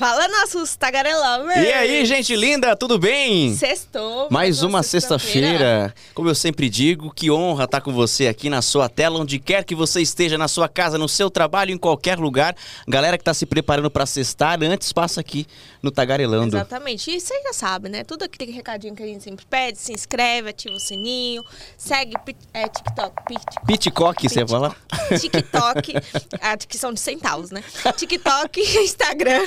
Fala, nossos tagarelovers! E aí, gente linda, tudo bem? Sextou. Mais uma sexta-feira. Como eu sempre digo, que honra estar com você aqui na sua tela, onde quer que você esteja, na sua casa, no seu trabalho, em qualquer lugar. Galera que está se preparando para sextar, antes passa aqui no Tagarelando. Exatamente. E você já sabe, né? Tudo aquele recadinho que a gente sempre pede, se inscreve, ativa o sininho, segue é, TikTok. Pitcock, você fala? TikTok, a que são de centavos, né? TikTok, Instagram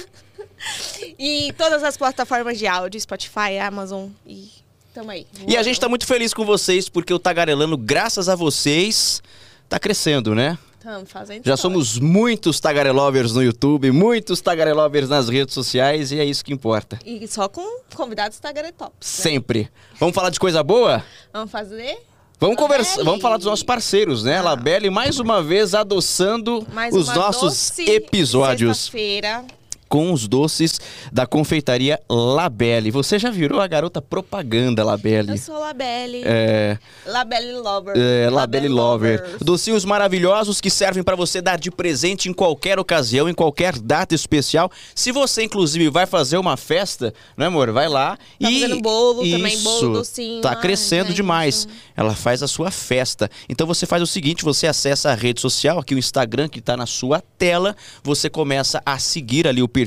e todas as plataformas de áudio, Spotify, Amazon e tamo aí. E a gente tá muito feliz com vocês, porque o Tagarelando, graças a vocês, tá crescendo, né? Estamos fazendo Já história. somos muitos Tagarelovers no YouTube, muitos Tagarelovers nas redes sociais e é isso que importa. E só com convidados Tagaretops. Né? Sempre. Vamos falar de coisa boa? Vamos fazer? Vamos conversar, vamos falar dos nossos parceiros, né? Ah. Labelle mais uma vez adoçando Mais os nossos episódios Sexta-feira. Com os doces da confeitaria Labelle. Você já virou a garota propaganda Labelle? Eu sou Labelle. É, Labelle Lover. é, Labelle Lover. Lovers. Docinhos maravilhosos que servem para você dar de presente em qualquer ocasião, em qualquer data especial. Se você, inclusive, vai fazer uma festa, né, amor? Vai lá Tá e. fazendo bolo também, Isso, bolo docinho. Tá Ai, crescendo gente. demais. Ela faz a sua festa. Então você faz o seguinte: você acessa a rede social, aqui o Instagram que tá na sua tela. Você começa a seguir ali o perfil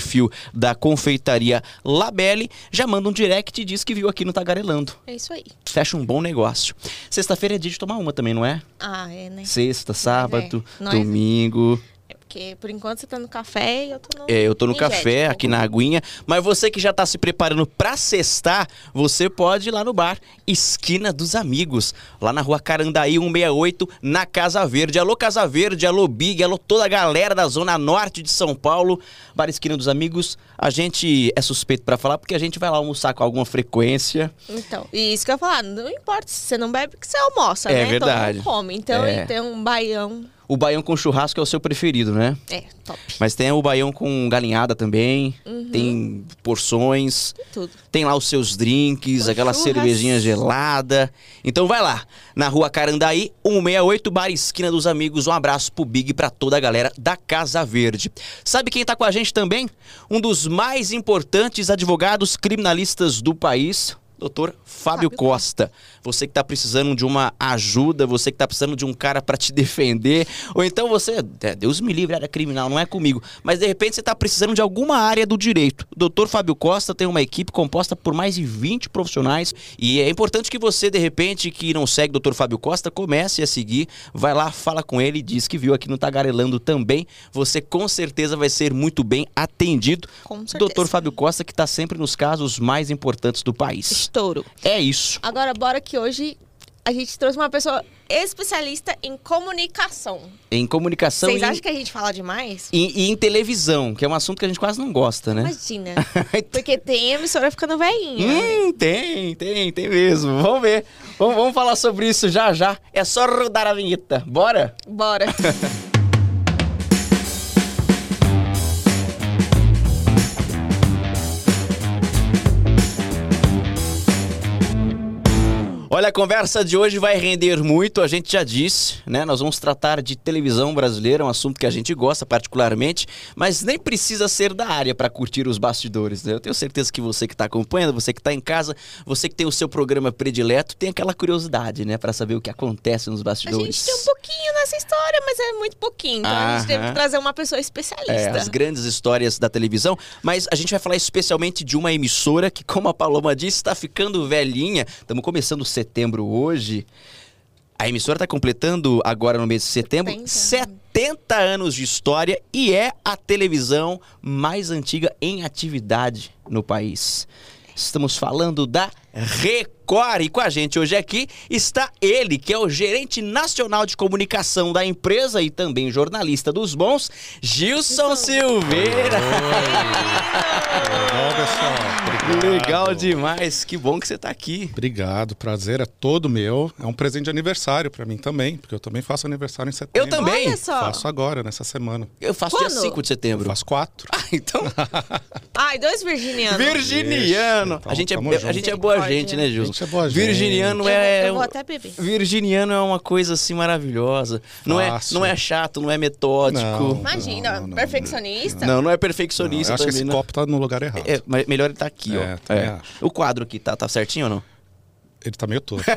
da confeitaria Labelle. Já manda um direct e diz que viu aqui no Tagarelando. É isso aí. Fecha um bom negócio. Sexta-feira é dia de tomar uma também, não é? Ah, é, né? Sexta, sábado, Nós é. domingo. É porque por enquanto você tá no café e eu tô no. É, eu tô no café, aqui na aguinha. Mas você que já tá se preparando pra sextar, você pode ir lá no bar Esquina dos Amigos, lá na rua Carandaí 168, na Casa Verde. Alô, Casa Verde, alô, Big, alô, toda a galera da Zona Norte de São Paulo. Bar Esquina dos Amigos, a gente é suspeito pra falar porque a gente vai lá almoçar com alguma frequência. Então, e isso que eu ia falar, não importa se você não bebe, que você almoça, É né? verdade. Então não come. Então, É. tem um baião. O baião com churrasco é o seu preferido, né? É, top. Mas tem o baião com galinhada também, Uhum. tem porções. Tem tudo. Tem lá os seus drinks, Com aquela churras. cervejinha gelada. Então vai lá, na rua Carandaí, 168, Bar Esquina dos Amigos. Um abraço pro Big e pra toda a galera da Casa Verde. Sabe quem tá com a gente também? Um dos mais importantes advogados criminalistas do país. Doutor Fábio, Fábio Costa. Você que tá precisando de uma ajuda, você que tá precisando de um cara pra te defender, ou então você, é, Deus me livre, área criminal, não é comigo, mas de repente você tá precisando de alguma área do direito. O Doutor Fábio Costa tem uma equipe composta por mais de 20 profissionais e é importante que você, de repente, que não segue o Doutor Fábio Costa, comece a seguir, vai lá, fala com ele, diz que viu aqui no Tagarelando também. Você com certeza vai ser muito bem atendido. Com certeza. Doutor Fábio Costa que tá sempre nos casos mais importantes do país. Estouro. É isso. Agora, bora que hoje a gente trouxe uma pessoa especialista em comunicação. Em comunicação Vocês e, acham que a gente fala demais? e- e em televisão, que é um assunto que a gente quase não gosta, né? Imagina. Porque tem emissora ficando velhinha. Hum, tem, tem, tem mesmo. Vamos ver. Vamos, vamos falar sobre isso já já. É só rodar a vinheta. Bora? Bora. Olha, a conversa de hoje vai render muito, a gente já disse, né? Nós vamos tratar de televisão brasileira, um assunto que a gente gosta particularmente, mas nem precisa ser da área para curtir os bastidores, né? Eu tenho certeza que você que está acompanhando, você que está em casa, você que tem o seu programa predileto, tem aquela curiosidade, né, para saber o que acontece nos A bastidores. gente tem um pouquinho nessa história, mas é muito pouquinho. Então a gente Aham. que trazer uma pessoa especialista. É, as grandes histórias da televisão, mas a gente vai falar especialmente de uma emissora que, como a Paloma disse, está ficando velhinha. Estamos começando setembro hoje. A emissora está completando agora no mês de setembro 70. 70 anos de história e é a televisão mais antiga em atividade no país. Estamos falando da Record e com a gente hoje aqui está ele, que é o gerente nacional de comunicação da empresa e também jornalista dos bons, Gilson Silveira. Legal, pessoal. Obrigado. Legal demais, que bom que você está aqui. Obrigado, prazer é todo meu. É um presente de aniversário pra mim também, porque eu também faço aniversário em setembro. Eu também. Olha só. Faço agora, nessa semana. Eu faço dia Quando? 5 de setembro. Faço quatro. Ah, então, Ai, dois virginianos. virginiano. Isso, a gente, é, a gente é boa gente, né, Gilson? Você é boa gente. Virginiano Eu, é. eu vou até beber. Virginiano é uma coisa assim maravilhosa. Não é, não é chato, não é metódico. Não. Imagina, Não, não, perfeccionista. Não, não é Não, perfeccionista eu acho que também. esse não. copo tá no lugar errado. É, melhor ele tá aqui, É, ó. É. acho. O quadro aqui, tá, tá certinho ou não? Ele tá meio torto.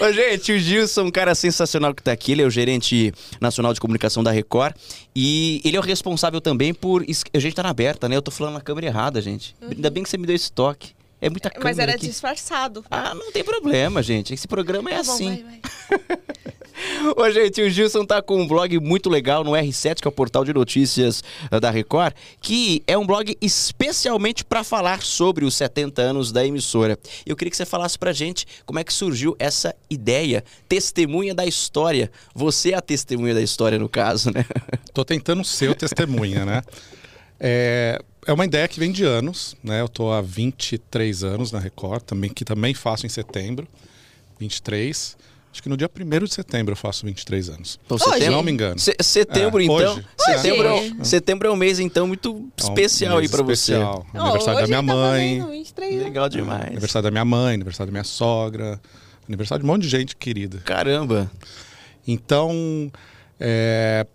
Ô, gente, o Gilson, um cara sensacional que tá aqui. Ele é o gerente nacional de comunicação da Record. E ele é o responsável também por. A gente tá na aberta, né? Eu tô falando na câmera errada, gente. Ainda bem que você me deu esse toque. É muita câmera Mas era aqui. disfarçado. Ah, não tem problema, gente. Esse programa é Tá bom, assim. vai, vai. Ô, gente, o Gilson tá com um blog muito legal no R7, que é o portal de notícias eh, da Record, que é um blog especialmente para falar sobre os 70 anos da emissora. Eu queria que você falasse pra gente como é que surgiu essa ideia, testemunha da história. Você é a testemunha da história, no caso, né? Tô tentando ser o testemunha, né? É, é uma ideia que vem de anos, né? Eu tô há 23 anos na Record, também, que também faço em setembro. 23. Acho que no dia 1 de setembro eu faço 23 anos. Então, Hoje? Se não me engano. Se- setembro, É, então. hoje. Setembro, é, Hoje. um- setembro é um mês, então, muito É um especial aí pra especial. Ó, Aniversário da hoje minha tá mãe, fazendo 23 você. anos. Legal demais. aniversário da minha mãe, aniversário da minha sogra, aniversário de um monte de gente querida. Caramba. Então, é,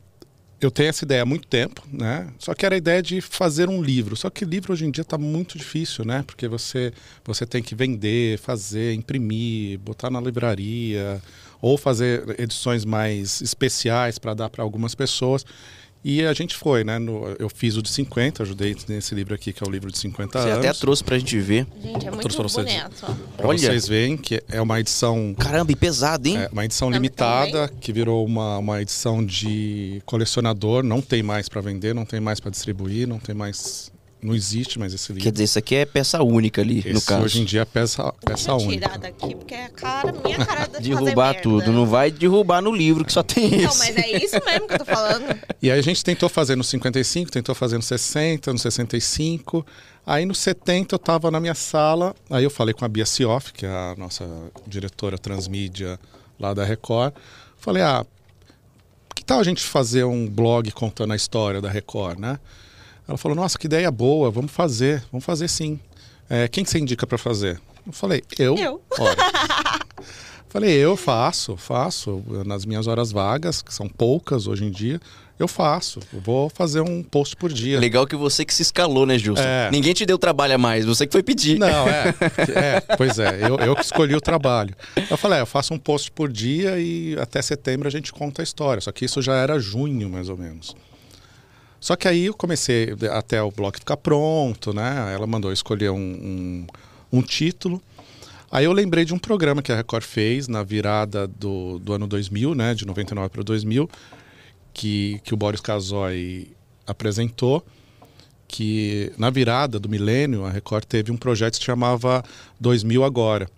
eu tenho essa ideia há muito tempo, né? Só que era a ideia de fazer um livro. Só que livro hoje em dia está muito difícil, né? Porque você, você tem que vender, fazer, imprimir, botar na livraria, ou fazer edições mais especiais para dar para algumas pessoas. E a gente foi, né? No- eu fiz o de 50, ajudei nesse livro aqui, que é o livro de 50 Você anos. até trouxe pra gente ver. Gente, é muito vocês. bonito. ó. Pra Olha. vocês verem que é uma edição Caramba, e pesado, hein? é, uma edição Não, limitada que virou uma, uma edição de colecionador. Não tem mais para vender, não tem mais para distribuir, não tem mais. Não existe mais esse livro. Quer dizer, isso aqui é peça única ali, no Esse caso. hoje em dia é peça, peça Deixa eu tirar única. daqui, porque é a cara, minha cara de fazer Derrubar merda. tudo. Não vai derrubar no livro, que só tem Não, isso. mas é isso mesmo que eu tô falando. E aí a gente tentou fazer no 55, tentou fazer no 60, no 65. Aí no 70 eu estava na minha sala, aí eu falei com a Bia Sioff, que é a nossa diretora transmídia lá da Record. Falei, ah, que tal a gente fazer um blog contando a história da Record, né? Ela falou, nossa, que ideia boa, vamos fazer, vamos fazer sim. É, quem que você indica para fazer? Eu falei, eu. Eu. Falei, eu faço, faço. Nas minhas horas vagas, que são poucas hoje em dia, eu faço. Eu vou fazer um post por dia. Legal que você que se escalou, né, Gilson? É. Ninguém te deu trabalho a mais, você que foi pedir. Não, é. é pois é, eu, eu que escolhi o trabalho. Eu falei, é, eu faço um post por dia e até setembro a gente conta a história. Só que isso já era junho, mais ou menos. Só que aí eu comecei até o blog ficar pronto, né? Ela mandou escolher um, um, um título. Aí eu lembrei de um programa que a Record fez na virada do, do ano 2000, né? De 99 para 2000, que, que o Boris Casoy apresentou que na virada do milênio a Record teve um projeto que se chamava 2000 Agora.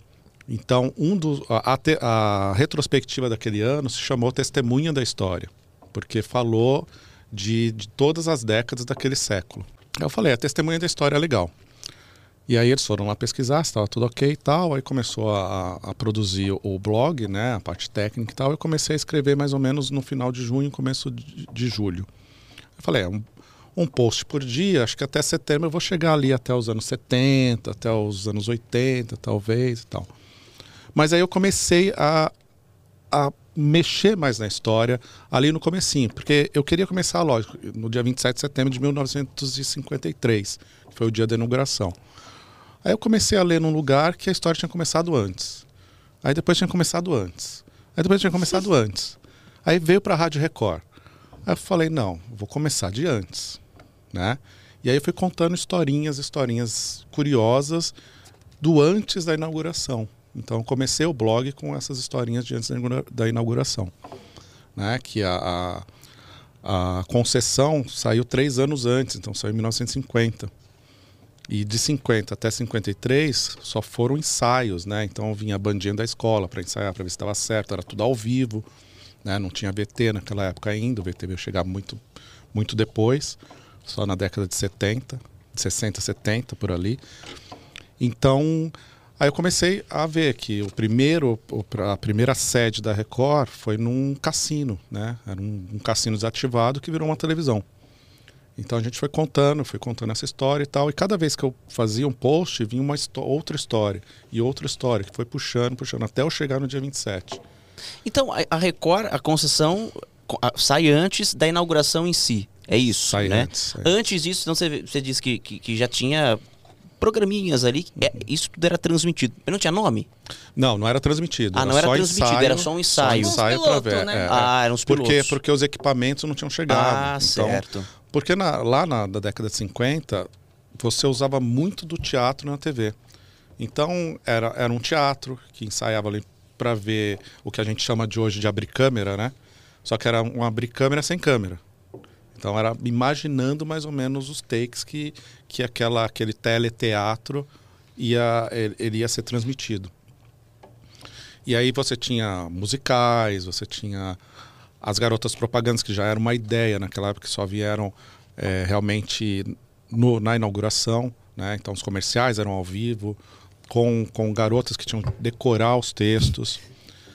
Então, um dos, a, a a retrospectiva daquele ano se chamou Testemunha da História, porque falou de, de todas as décadas daquele século. Eu falei, a Testemunha da História é legal. E aí eles foram lá pesquisar estava tudo ok e tal. Aí começou a, a produzir o blog, né, a parte técnica e tal. Eu comecei a escrever mais ou menos no final de junho, começo de, de julho. Eu falei, é um, um post por dia, acho que até setembro eu vou chegar ali até os anos 70, até os anos 80, talvez e tal. Mas aí eu comecei a, a mexer mais na história ali no comecinho, porque eu queria começar, lógico, no dia 27 de setembro de 1953, que foi o dia da inauguração. Aí eu comecei a ler num lugar que a história tinha começado antes. Aí depois tinha começado antes. Aí depois tinha começado antes. Aí veio para a Rádio Record. Aí eu falei, não, vou começar de antes, né? E aí eu fui contando historinhas, historinhas curiosas do antes da inauguração. Então comecei o blog com essas historinhas de antes da inauguração, né? Que a, a, a concessão saiu três anos antes, então saiu em 1950. E de 50 até 53 só foram ensaios, né? Então vinha a bandinha da escola para ensaiar, para ver se estava certo, era tudo ao vivo, né? Não tinha VT naquela época ainda, o VT veio chegar muito, muito depois, só na década de 70, de 60, 70 por ali. Então, aí eu comecei a ver que o primeiro, a primeira sede da Record foi num cassino, né? Era um, um cassino desativado que virou uma televisão. Então a gente foi contando, foi contando essa história e tal. E cada vez que eu fazia um post, vinha uma outra história e outra história, que foi puxando, puxando, até eu chegar no dia 27. Então, a Record, a concessão sai antes da inauguração em si. É isso, sai né? Antes, sai. antes disso, então você, você disse que, que, que já tinha programinhas ali, é, isso tudo era transmitido. Mas não tinha nome? Não, não era transmitido. Ah, era não era só transmitido, ensaio, era só um ensaio. Só ensaio piloto, pra ver. né? é, ah, eram os pilotos. Por quê? Porque os equipamentos não tinham chegado. Ah, então, certo. Porque na, lá na, na década de 50, você usava muito do teatro na TV. Então, era, era um teatro que ensaiava ali para ver o que a gente chama de hoje de abrir câmera, né? Só que era um abrir câmera sem câmera. Então era imaginando mais ou menos os takes que, que aquela, aquele teleteatro ia, ele ia ser transmitido. E aí você tinha musicais, você tinha as garotas propagandas, que já era uma ideia naquela época, que só vieram é, realmente no, na inauguração. Né? Então os comerciais eram ao vivo, com, com garotas que tinham que decorar os textos.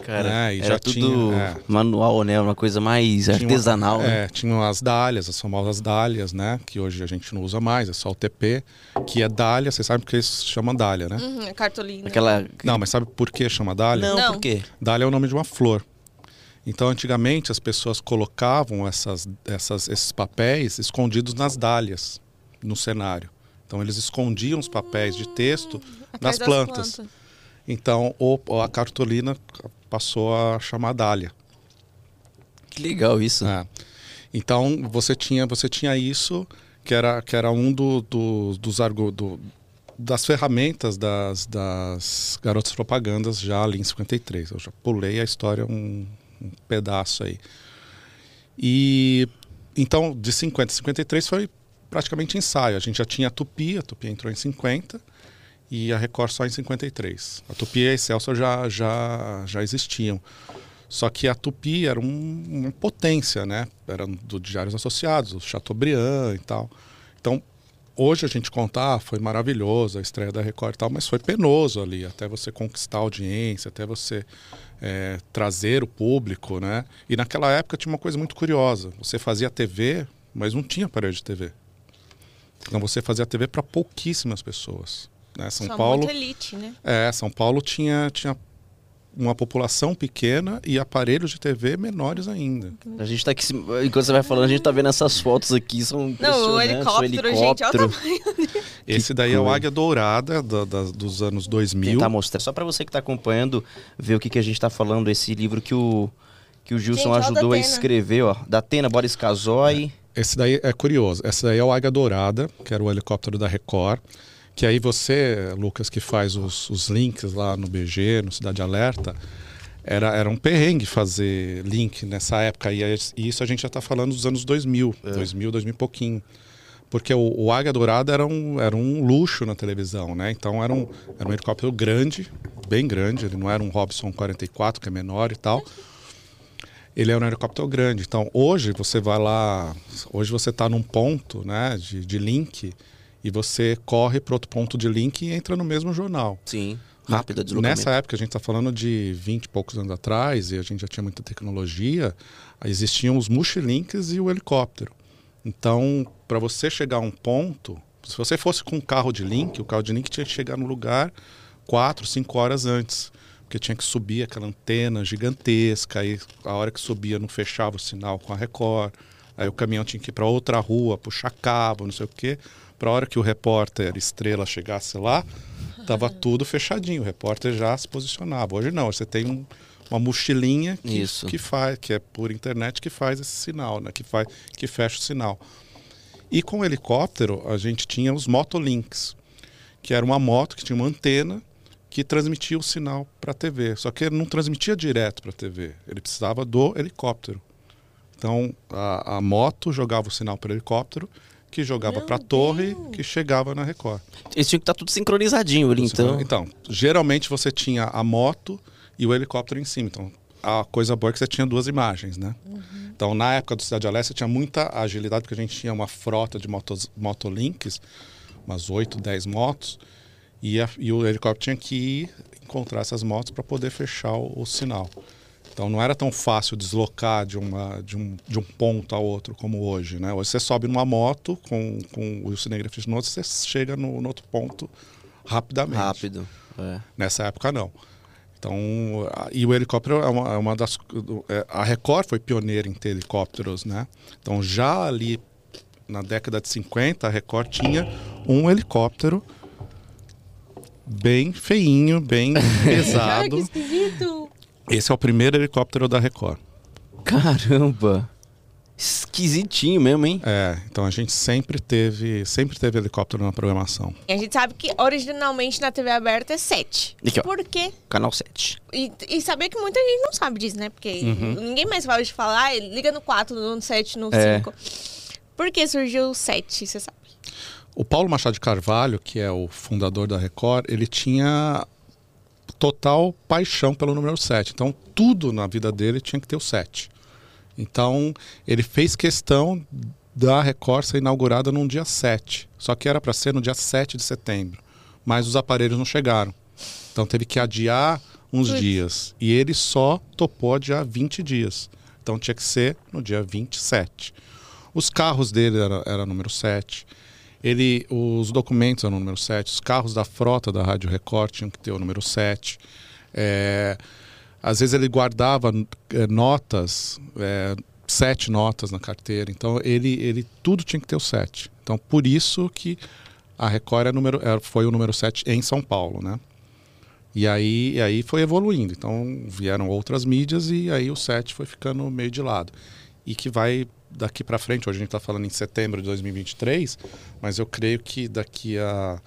Cara, e era já tudo tinha, é, manual, né? Uma coisa mais tinha artesanal, uma- né? É, tinham as dálias, as famosas dálias, né? Que hoje a gente não usa mais, é só o TP, que é dália, você sabe porque isso se chama dália, né? Uhum, a cartolina. Aquela... Não, mas sabe por que chama dália? Não, Não. por quê? Dália é o nome de uma flor. Então, antigamente, as pessoas colocavam essas, essas, esses papéis escondidos nas dálias, no cenário. Então, eles escondiam os papéis de texto Atrás nas das plantas. Então, o, a cartolina passou a chamar dália. Que legal isso. É. Então você tinha você tinha isso que era que era um do, do- dos argo, do- das ferramentas das, das garotas propagandas já ali em 53. Eu já pulei a história um, um pedaço aí. E então de 50 a 53 foi praticamente ensaio. A gente já tinha a Tupi, a Tupi entrou em 50 e a Record só em 53. A Tupi e a Excelsior já já já existiam. Só que a Tupi era um- uma potência, né? Era do Diários Associados, o Chateaubriand e tal. Então, hoje a gente contar, foi maravilhoso a estreia da Record e tal, mas foi penoso ali, até você conquistar a audiência, até você é, trazer o público, né? E naquela época tinha uma coisa muito curiosa. Você fazia TV, mas não tinha aparelho de TV. Então você fazia TV para pouquíssimas pessoas. Né? São Só Paulo... muito elite, né? É, São Paulo tinha, tinha uma população pequena e aparelhos de TV menores ainda. A gente tá aqui, enquanto você vai falando, a gente tá vendo essas fotos aqui, são Não, o impressionantes, helicóptero, gente, olha o tamanho. Esse daí é o. Águia Dourada da- da- dos anos 2000. tentar mostrar. Só para você que tá acompanhando, ver o que, que a gente tá falando, esse livro que o, que o Gilson Gente, ajudou a escrever, ó. Da Atena Boris Casoy. Esse daí é curioso. Esse daí é o Águia Dourada, que era o helicóptero da Record. Que aí você, Lucas, que faz os, os links lá no BG, no Cidade Alerta, era, era um perrengue fazer link nessa época. E, isso a gente já está falando dos anos 2000, 2000, 2000 e pouquinho. Porque o, o Águia Dourada era um, era um luxo na televisão, né? Então era um, era um helicóptero grande, bem grande. Ele não era um Robson 44, que é menor e tal. Ele era um helicóptero grande. Então, hoje você vai lá, hoje você está num ponto né, de, de link e você corre para outro ponto de link e entra no mesmo jornal. Sim. Rápido deslocamento. Nessa época, a gente está falando de 20 e poucos anos atrás, e a gente já tinha muita tecnologia, existiam os mochilinks e o helicóptero. Então, para você chegar a um ponto, se você fosse com um carro de link, o carro de link tinha que chegar no lugar 4, 5 horas antes. Porque tinha que subir aquela antena gigantesca, aí a hora que subia não fechava o sinal com a Record, aí o caminhão tinha que ir para outra rua, puxar cabo, não sei o quê. Para a hora que o repórter estrela chegasse lá, tava tudo fechadinho, o repórter já se posicionava. Hoje não, você tem um- uma mochilinha que, Isso. que faz, que é por internet que faz esse sinal, né? que, faz, que fecha o sinal. E com o helicóptero, a gente tinha os motolinks, que era uma moto que tinha uma antena que transmitia o sinal para a TV. Só que ele não transmitia direto para a TV, ele precisava do helicóptero. Então a, a moto jogava o sinal para o helicóptero, que jogava para a torre, que chegava na Record. Eles tinham que estar tudo sincronizadinho ali, então. Então, geralmente você tinha a moto e o helicóptero em cima. Então, a coisa boa é que você tinha duas imagens, né? Então, na época do Cidade Alerta, tinha muita agilidade, porque a gente tinha uma frota de motos, motolinks, umas 8, 10 motos, e, a- e o helicóptero tinha que ir encontrar essas motos para poder fechar o, o sinal. Então, não era tão fácil deslocar de, uma, de, um, de um ponto a outro como hoje. Né? Hoje você sobe numa moto com, com o cinegrafista no outro, você chega no, no outro ponto rapidamente. Rápido. É. Nessa época não. Então, a- e o helicóptero é uma, é uma das. é, A Record foi pioneira em ter helicópteros, né? Então, já ali na década de 50, a Record tinha um helicóptero bem feinho, bem Ai, que pesado. esquisito. Esse é o primeiro helicóptero da Record. Caramba. Esquisitinho mesmo, hein? É, então a gente sempre teve, sempre teve helicóptero na programação. E a gente sabe que originalmente na TV aberta é 7. Aqui, ó. Por quê? Canal 7. E, e saber que muita gente não sabe disso, né? Porque Uhum. ninguém mais fala de falar, liga no 4, no 7, no É. 5. Por que surgiu o 7, você sabe? O Paulo Machado de Carvalho, que é o fundador da Record, ele tinha total paixão pelo número 7. Então, tudo na vida dele tinha que ter o 7. Então, ele fez questão da Record ser inaugurada num dia 7. Só que era para ser no dia 7 de setembro. Mas os aparelhos não chegaram. Então, teve que adiar uns Putz. dias. E ele só topou adiar 20 dias. Então, tinha que ser no dia 27. Os carros dele era, era número 7. Ele, os documentos eram o número 7, os carros da frota da Rádio Record tinham que ter o número 7. É, às vezes ele guardava é, notas, é, sete notas na carteira. Então ele, ele tudo tinha que ter o 7. Então por isso que a Record é número, é, foi o número 7 em São Paulo, né? E aí, e aí foi evoluindo. Então vieram outras mídias e aí o 7 foi ficando meio de lado. E que vai daqui para frente, hoje a gente está falando em setembro de 2023, mas eu creio que daqui a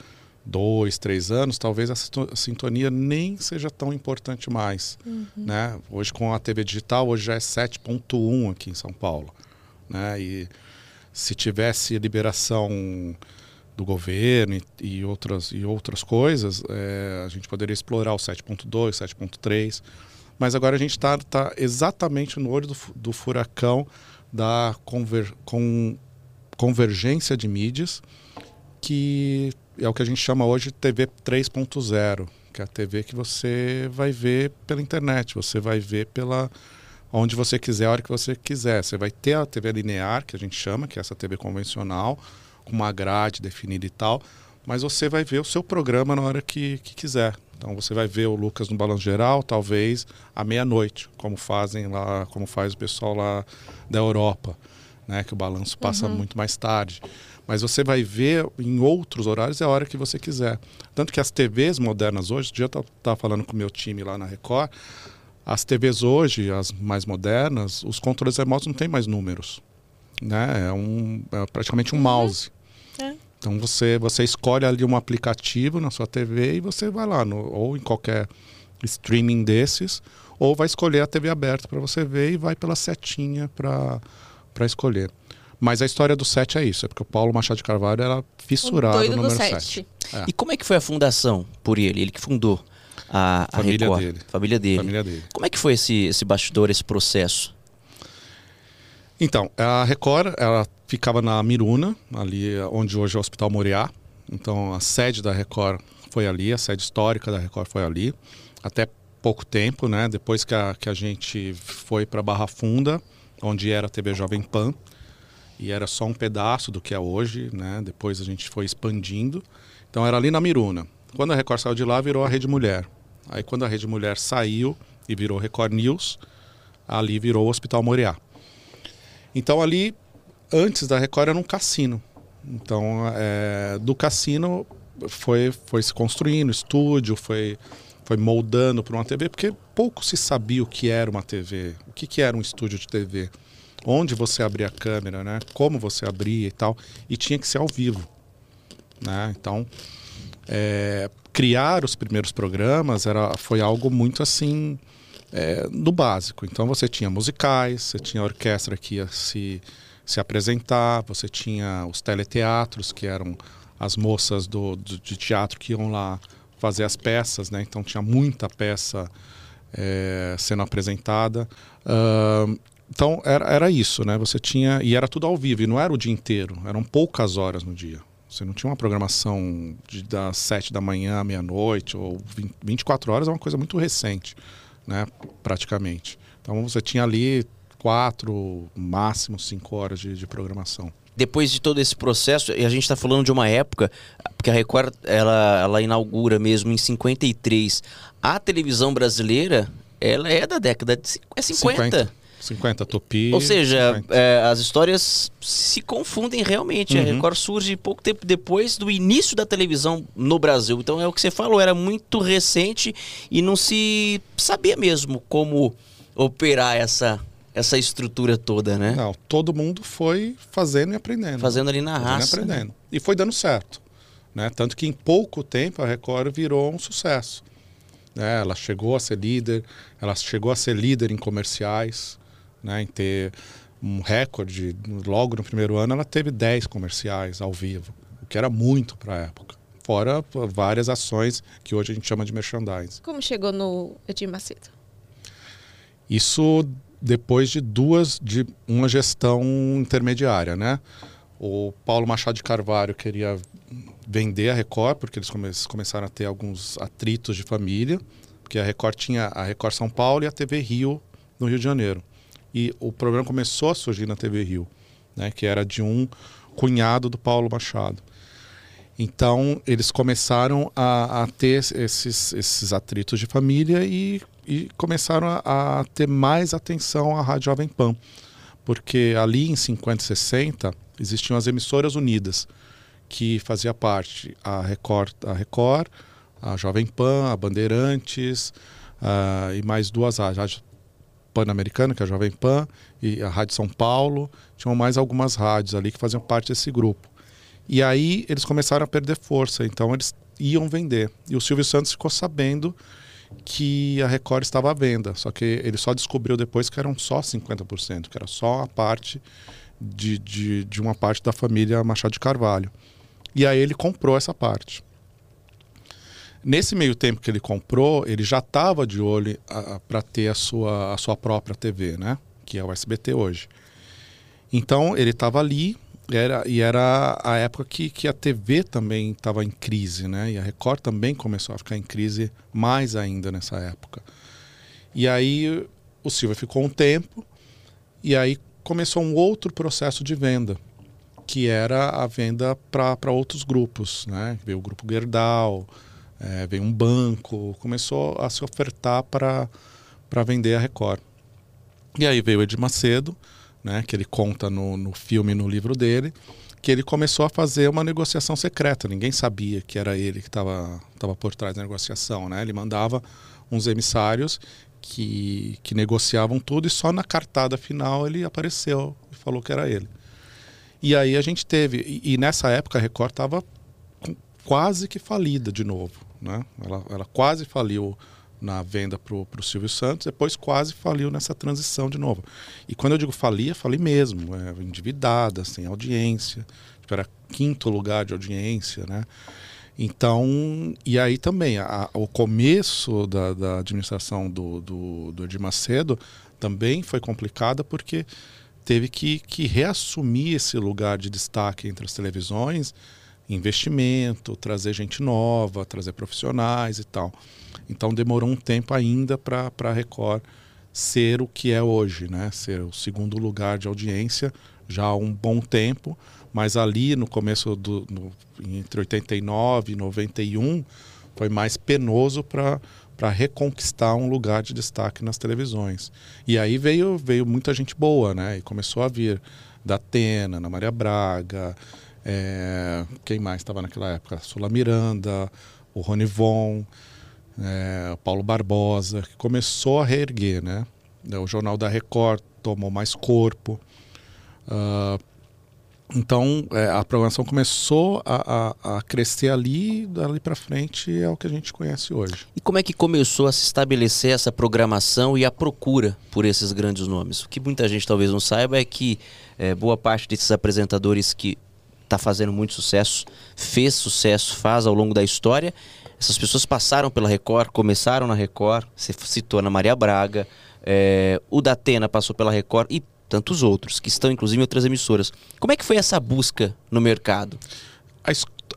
dois, três anos, talvez a sinto- a sintonia nem seja tão importante mais. Né? Hoje com a TV digital, hoje já é 7.1 aqui em São Paulo. Né? E se tivesse liberação do governo e, e outras, e outras coisas, é, a gente poderia explorar o 7.2, 7.3. Mas agora a gente está tá exatamente no olho do, do furacão da conver, com, convergência de mídias, que é o que a gente chama hoje de TV 3.0, que é a TV que você vai ver pela internet, você vai ver pela onde você quiser, a hora que você quiser. Você vai ter a TV linear, que a gente chama, que é essa TV convencional, com uma grade definida e tal, mas você vai ver o seu programa na hora que, que quiser. Então você vai ver o Lucas no Balanço Geral, talvez à meia-noite, como fazem lá, como faz o pessoal lá da Europa, né? Que o balanço passa muito mais tarde. Mas você vai ver em outros horários é a hora que você quiser. Tanto que as TVs modernas hoje, dia eu estava falando com o meu time lá na Record, as TVs hoje, as mais modernas, os controles remotos não têm mais números. Né? É, um, é praticamente um mouse. É. Então você, você escolhe ali um aplicativo na sua TV e você vai lá, no, ou em qualquer streaming desses, ou vai escolher a TV aberta para você ver e vai pela setinha para escolher. Mas a história do 7 é isso, é porque o Paulo Machado de Carvalho era fissurado no do número 7. 7. É. E como é que foi a fundação por ele? Ele que fundou a, a Família Record. dele. Família dele. Família dele. Como é que foi esse, esse bastidor, esse processo? Então, a Record, ela ficava na Miruna, ali onde hoje é o Hospital Moriá. Então, a sede da Record foi ali, a sede histórica da Record foi ali. Até pouco tempo, né? Depois que a, que a gente foi para Barra Funda, onde era a TV Jovem Pan, e era só um pedaço do que é hoje, né? Depois a gente foi expandindo. Então, era ali na Miruna. Quando a Record saiu de lá, virou a Rede Mulher. Aí, quando a Rede Mulher saiu e virou Record News, ali virou o Hospital Moriá. Então ali, antes da Record era um cassino. Então é, do cassino foi, foi se construindo, estúdio, foi, foi moldando para uma TV, porque pouco se sabia o que era uma TV, o que, que era um estúdio de TV, onde você abria a câmera, né? como você abria e tal, e tinha que ser ao vivo. Né? Então, é, criar os primeiros programas era, foi algo muito assim é, do básico. Então você tinha musicais, você tinha orquestra que ia se, se apresentar, você tinha os teleteatros, que eram as moças do, do- de teatro que iam lá fazer as peças, né? Então tinha muita peça é, sendo apresentada. Ahn, então era, era isso, né? Você tinha. E era tudo ao vivo, e não era o dia inteiro, eram poucas horas no dia. Você não tinha uma programação de, das 7 da manhã à meia-noite, ou 20, 24 horas é uma coisa muito recente, né? Praticamente. Então você tinha ali quatro, máximo cinco horas de, de programação. Depois de todo esse processo, e a gente está falando de uma época, porque a Record ela, ela inaugura mesmo em 53. A televisão brasileira, ela é da década de é 50. 50, 50 Tupi. Ou seja, 50. é, as histórias se confundem realmente. A Uhum. Record surge pouco tempo depois do início da televisão no Brasil. Então é o que você falou, era muito recente e não se sabia mesmo como operar essa, essa estrutura toda, né? Não, todo mundo foi fazendo e aprendendo. Fazendo ali na Fazendo raça. e aprendendo. E foi dando certo. Né? Tanto que em pouco tempo a Record virou um sucesso. Né? Ela chegou a ser líder, ela chegou a ser líder em comerciais, né? em ter um recorde. Logo no primeiro ano ela teve 10 comerciais ao vivo, o que era muito para a época. Fora várias ações que hoje a gente chama de merchandising. Como chegou no Edir Macedo? Isso depois de duas, de uma gestão intermediária, né? O Paulo Machado de Carvalho queria vender a Record, porque eles come- começaram a ter alguns atritos de família, porque a Record tinha a Record São Paulo e a TV Rio no Rio de Janeiro. E o programa começou a surgir na TV Rio, né? Que era de um cunhado do Paulo Machado. Então, eles começaram a, a ter esses, esses atritos de família e, e começaram a, a ter mais atenção à Rádio Jovem Pan. Porque ali em 50 e 60 existiam as emissoras unidas, que fazia parte a Record, a, Record, a Jovem Pan, a Bandeirantes e mais duas. A Rádio Pan-Americana, que é a Jovem Pan, e a Rádio São Paulo. Tinham mais algumas rádios ali que faziam parte desse grupo. E aí eles começaram a perder força, então eles iam vender. E o Silvio Santos ficou sabendo que a Record estava à venda, só que ele só descobriu depois que eram só 50%, que era só a parte de, de, de uma parte da família Machado de Carvalho. E aí ele comprou essa parte. Nesse meio tempo que ele comprou, ele já estava de olho para ter a sua, a sua própria TV, né? que é o SBT hoje. Então ele estava ali, era, e era a época que, que a TV também estava em crise, né? E a Record também começou a ficar em crise mais ainda nessa época. E aí o Silvio ficou um tempo, e aí começou um outro processo de venda, que era a venda para outros grupos, né? Veio o grupo Gerdau, é, veio um banco, começou a se ofertar para vender a Record. E aí veio o Edir Macedo, né, que ele conta no, no filme no livro dele, que ele começou a fazer uma negociação secreta. Ninguém sabia que era ele que estava tava por trás da negociação. Né? Ele mandava uns emissários que, que negociavam tudo e só na cartada final ele apareceu e falou que era ele. E aí a gente teve, e, e nessa época a Record estava quase que falida de novo. Né? Ela, ela quase faliu na venda para o Silvio Santos, depois quase faliu nessa transição de novo. E quando eu digo falia, falei mesmo, é, endividada, sem audiência, tipo, era quinto lugar de audiência, né? Então, e aí também, a, o começo da, da administração do, do, do Edir Macedo também foi complicada porque teve que, que reassumir esse lugar de destaque entre as televisões, investimento, trazer gente nova, trazer profissionais e tal. Então demorou um tempo ainda para a Record ser o que é hoje, né? Ser o segundo lugar de audiência já há um bom tempo, mas ali no começo do no, entre 89 e 91 foi mais penoso para para reconquistar um lugar de destaque nas televisões. E aí veio veio muita gente boa, né? E começou a vir da Atena, Ana Maria Braga, é, quem mais estava naquela época? Sula Miranda, o Rony Von, é, Paulo Barbosa, que começou a reerguer, né? O Jornal da Record tomou mais corpo. Uh, então é, a programação começou a, a, a crescer ali, dali para frente é o que a gente conhece hoje. E como é que começou a se estabelecer essa programação e a procura por esses grandes nomes? O que muita gente talvez não saiba é que é, boa parte desses apresentadores que está fazendo muito sucesso, fez sucesso, faz ao longo da história. Essas pessoas passaram pela Record, começaram na Record, você citou Ana Maria Braga, é, o Datena passou pela Record e tantos outros, que estão inclusive em outras emissoras. Como é que foi essa busca no mercado? A,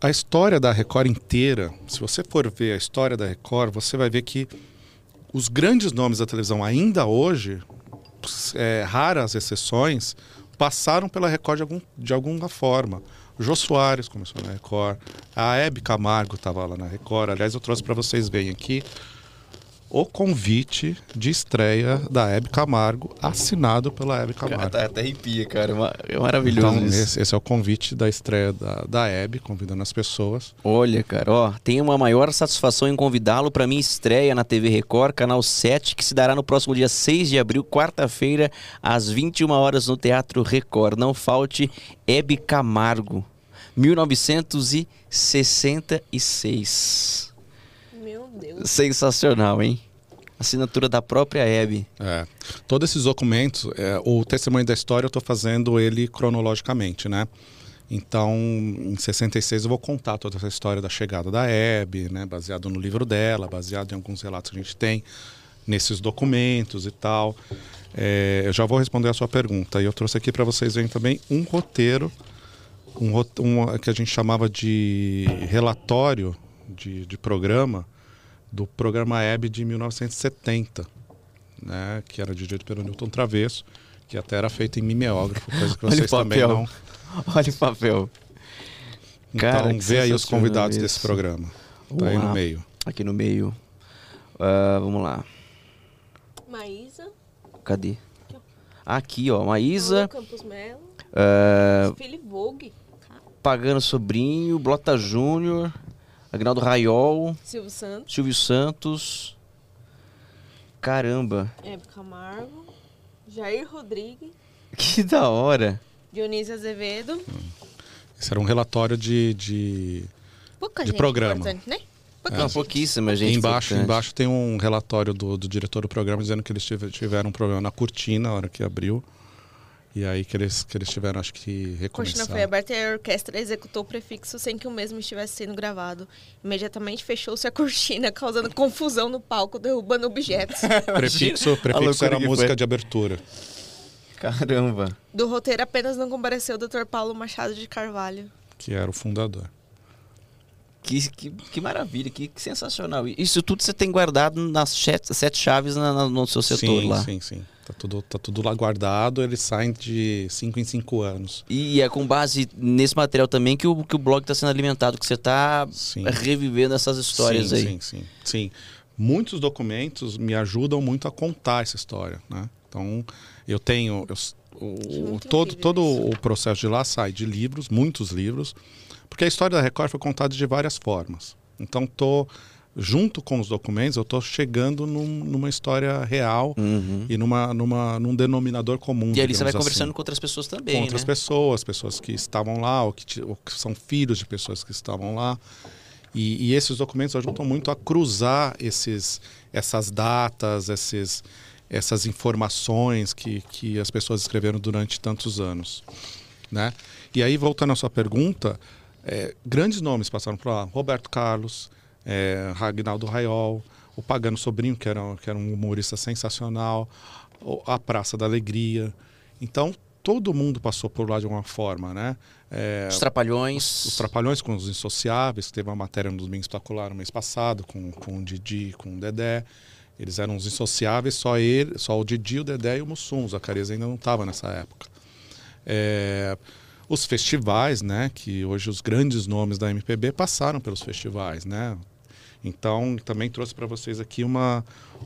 a história da Record inteira, se você for ver a história da Record, você vai ver que os grandes nomes da televisão ainda hoje é, raras exceções, passaram pela Record de, algum, de alguma forma. O Jô Soares começou na Record, a Hebe Camargo estava lá na Record. Aliás, eu trouxe para vocês verem aqui o convite de estreia da Hebe Camargo, assinado pela Hebe Camargo. Cara, tá, até arrepia, cara. É maravilhoso Então, esse, esse é o convite da estreia da, da Hebe, convidando as pessoas. Olha, cara, ó, tenho uma maior satisfação em convidá-lo para minha estreia na TV Record, canal 7, que se dará no próximo dia 6 de abril, quarta-feira, às 21 horas no Teatro Record. Não falte Hebe Camargo, 1966. Deus. Sensacional, hein? Assinatura da própria Hebe. É. Todos esses documentos, é, o testemunho da história eu estou fazendo ele cronologicamente, né? Então, em 66 eu vou contar toda essa história da chegada da Hebe, né? Baseado no livro dela, baseado em alguns relatos que a gente tem nesses documentos e tal. É, eu já vou responder a sua pergunta. E eu trouxe aqui para vocês verem também um roteiro, um, um que a gente chamava de relatório de, de programa, do programa Hebe de 1970 né, que era dirigido pelo Newton Travesso, que até era feito em mimeógrafo, coisa que Olha o vocês também papel. não. Olha o papel. Então Cara, vê aí os convidados isso. desse programa. Tá aí no meio. Aqui no meio. Ah, vamos lá. Maísa. Cadê? Aqui, ó. Maísa, Campos Melo. ah, Philip Vogue. Pagano Sobrinho, Blota Júnior, Agnaldo Raiol, Silvio Santos. Silvio Santos. Caramba, Hebe Camargo. Jair Rodrigues. que da hora. Dionísio Azevedo. Esse era um relatório de. de... Pouca De gente programa. né? Não, gente. pouquíssima gente. embaixo, importante. embaixo tem um relatório do, do diretor do programa dizendo que eles tive- tiveram um problema na cortina na hora que abriu. E aí que eles, que eles tiveram, acho que, A cortina recomeçar. foi aberta e a orquestra executou o prefixo sem que o mesmo estivesse sendo gravado. Imediatamente fechou-se a cortina, causando confusão no palco, derrubando objetos. Prefixo, prefixo era a que música foi. de abertura. Caramba. Do roteiro apenas não compareceu o Dr. Paulo Machado de Carvalho. que era o fundador. Que, que, que maravilha, que, que sensacional. Isso tudo você tem guardado nas sete, sete chaves na- na- no seu setor sim, lá. sim, sim. Tá tudo, tá tudo lá guardado, eles saem de 5 em 5 anos. E é com base nesse material também que o, que o blog está sendo alimentado, que você está Sim. revivendo essas histórias sim, aí. Sim, sim, sim. Muitos documentos me ajudam muito a contar essa história, né? Então, eu tenho... eu o, todo todo isso. o processo de lá sai de livros, muitos livros, porque a história da Record foi contada de várias formas. Então, tô junto com os documentos, eu tô chegando num- numa história real Uhum. e numa, numa, num denominador comum. E ali você vai assim conversando com outras pessoas também, com outras né? pessoas, pessoas que estavam lá, ou que, ou que são filhos de pessoas que estavam lá. E, e esses documentos ajudam muito a cruzar esses, essas datas, esses, essas informações que, que as pessoas escreveram durante tantos anos. Né? E aí, voltando à sua pergunta, é, grandes nomes passaram por lá. Roberto Carlos, é, Ragnaldo Raiol, o Pagano Sobrinho, que era, que era um humorista sensacional, a Praça da Alegria. Então, todo mundo passou por lá de alguma forma, né? É, Os trapalhões. os Trapalhões com os Insociáveis, teve uma matéria no Domingo Espetacular no mês passado, com, com o Didi, com o Dedé. Eles eram os Insociáveis, só ele, só o Didi, o Dedé e o Mussum. O Zacarias ainda não estava nessa época. É, os festivais, né? Que hoje os grandes nomes da MPB passaram pelos festivais, né? Então, também trouxe para vocês aqui uma,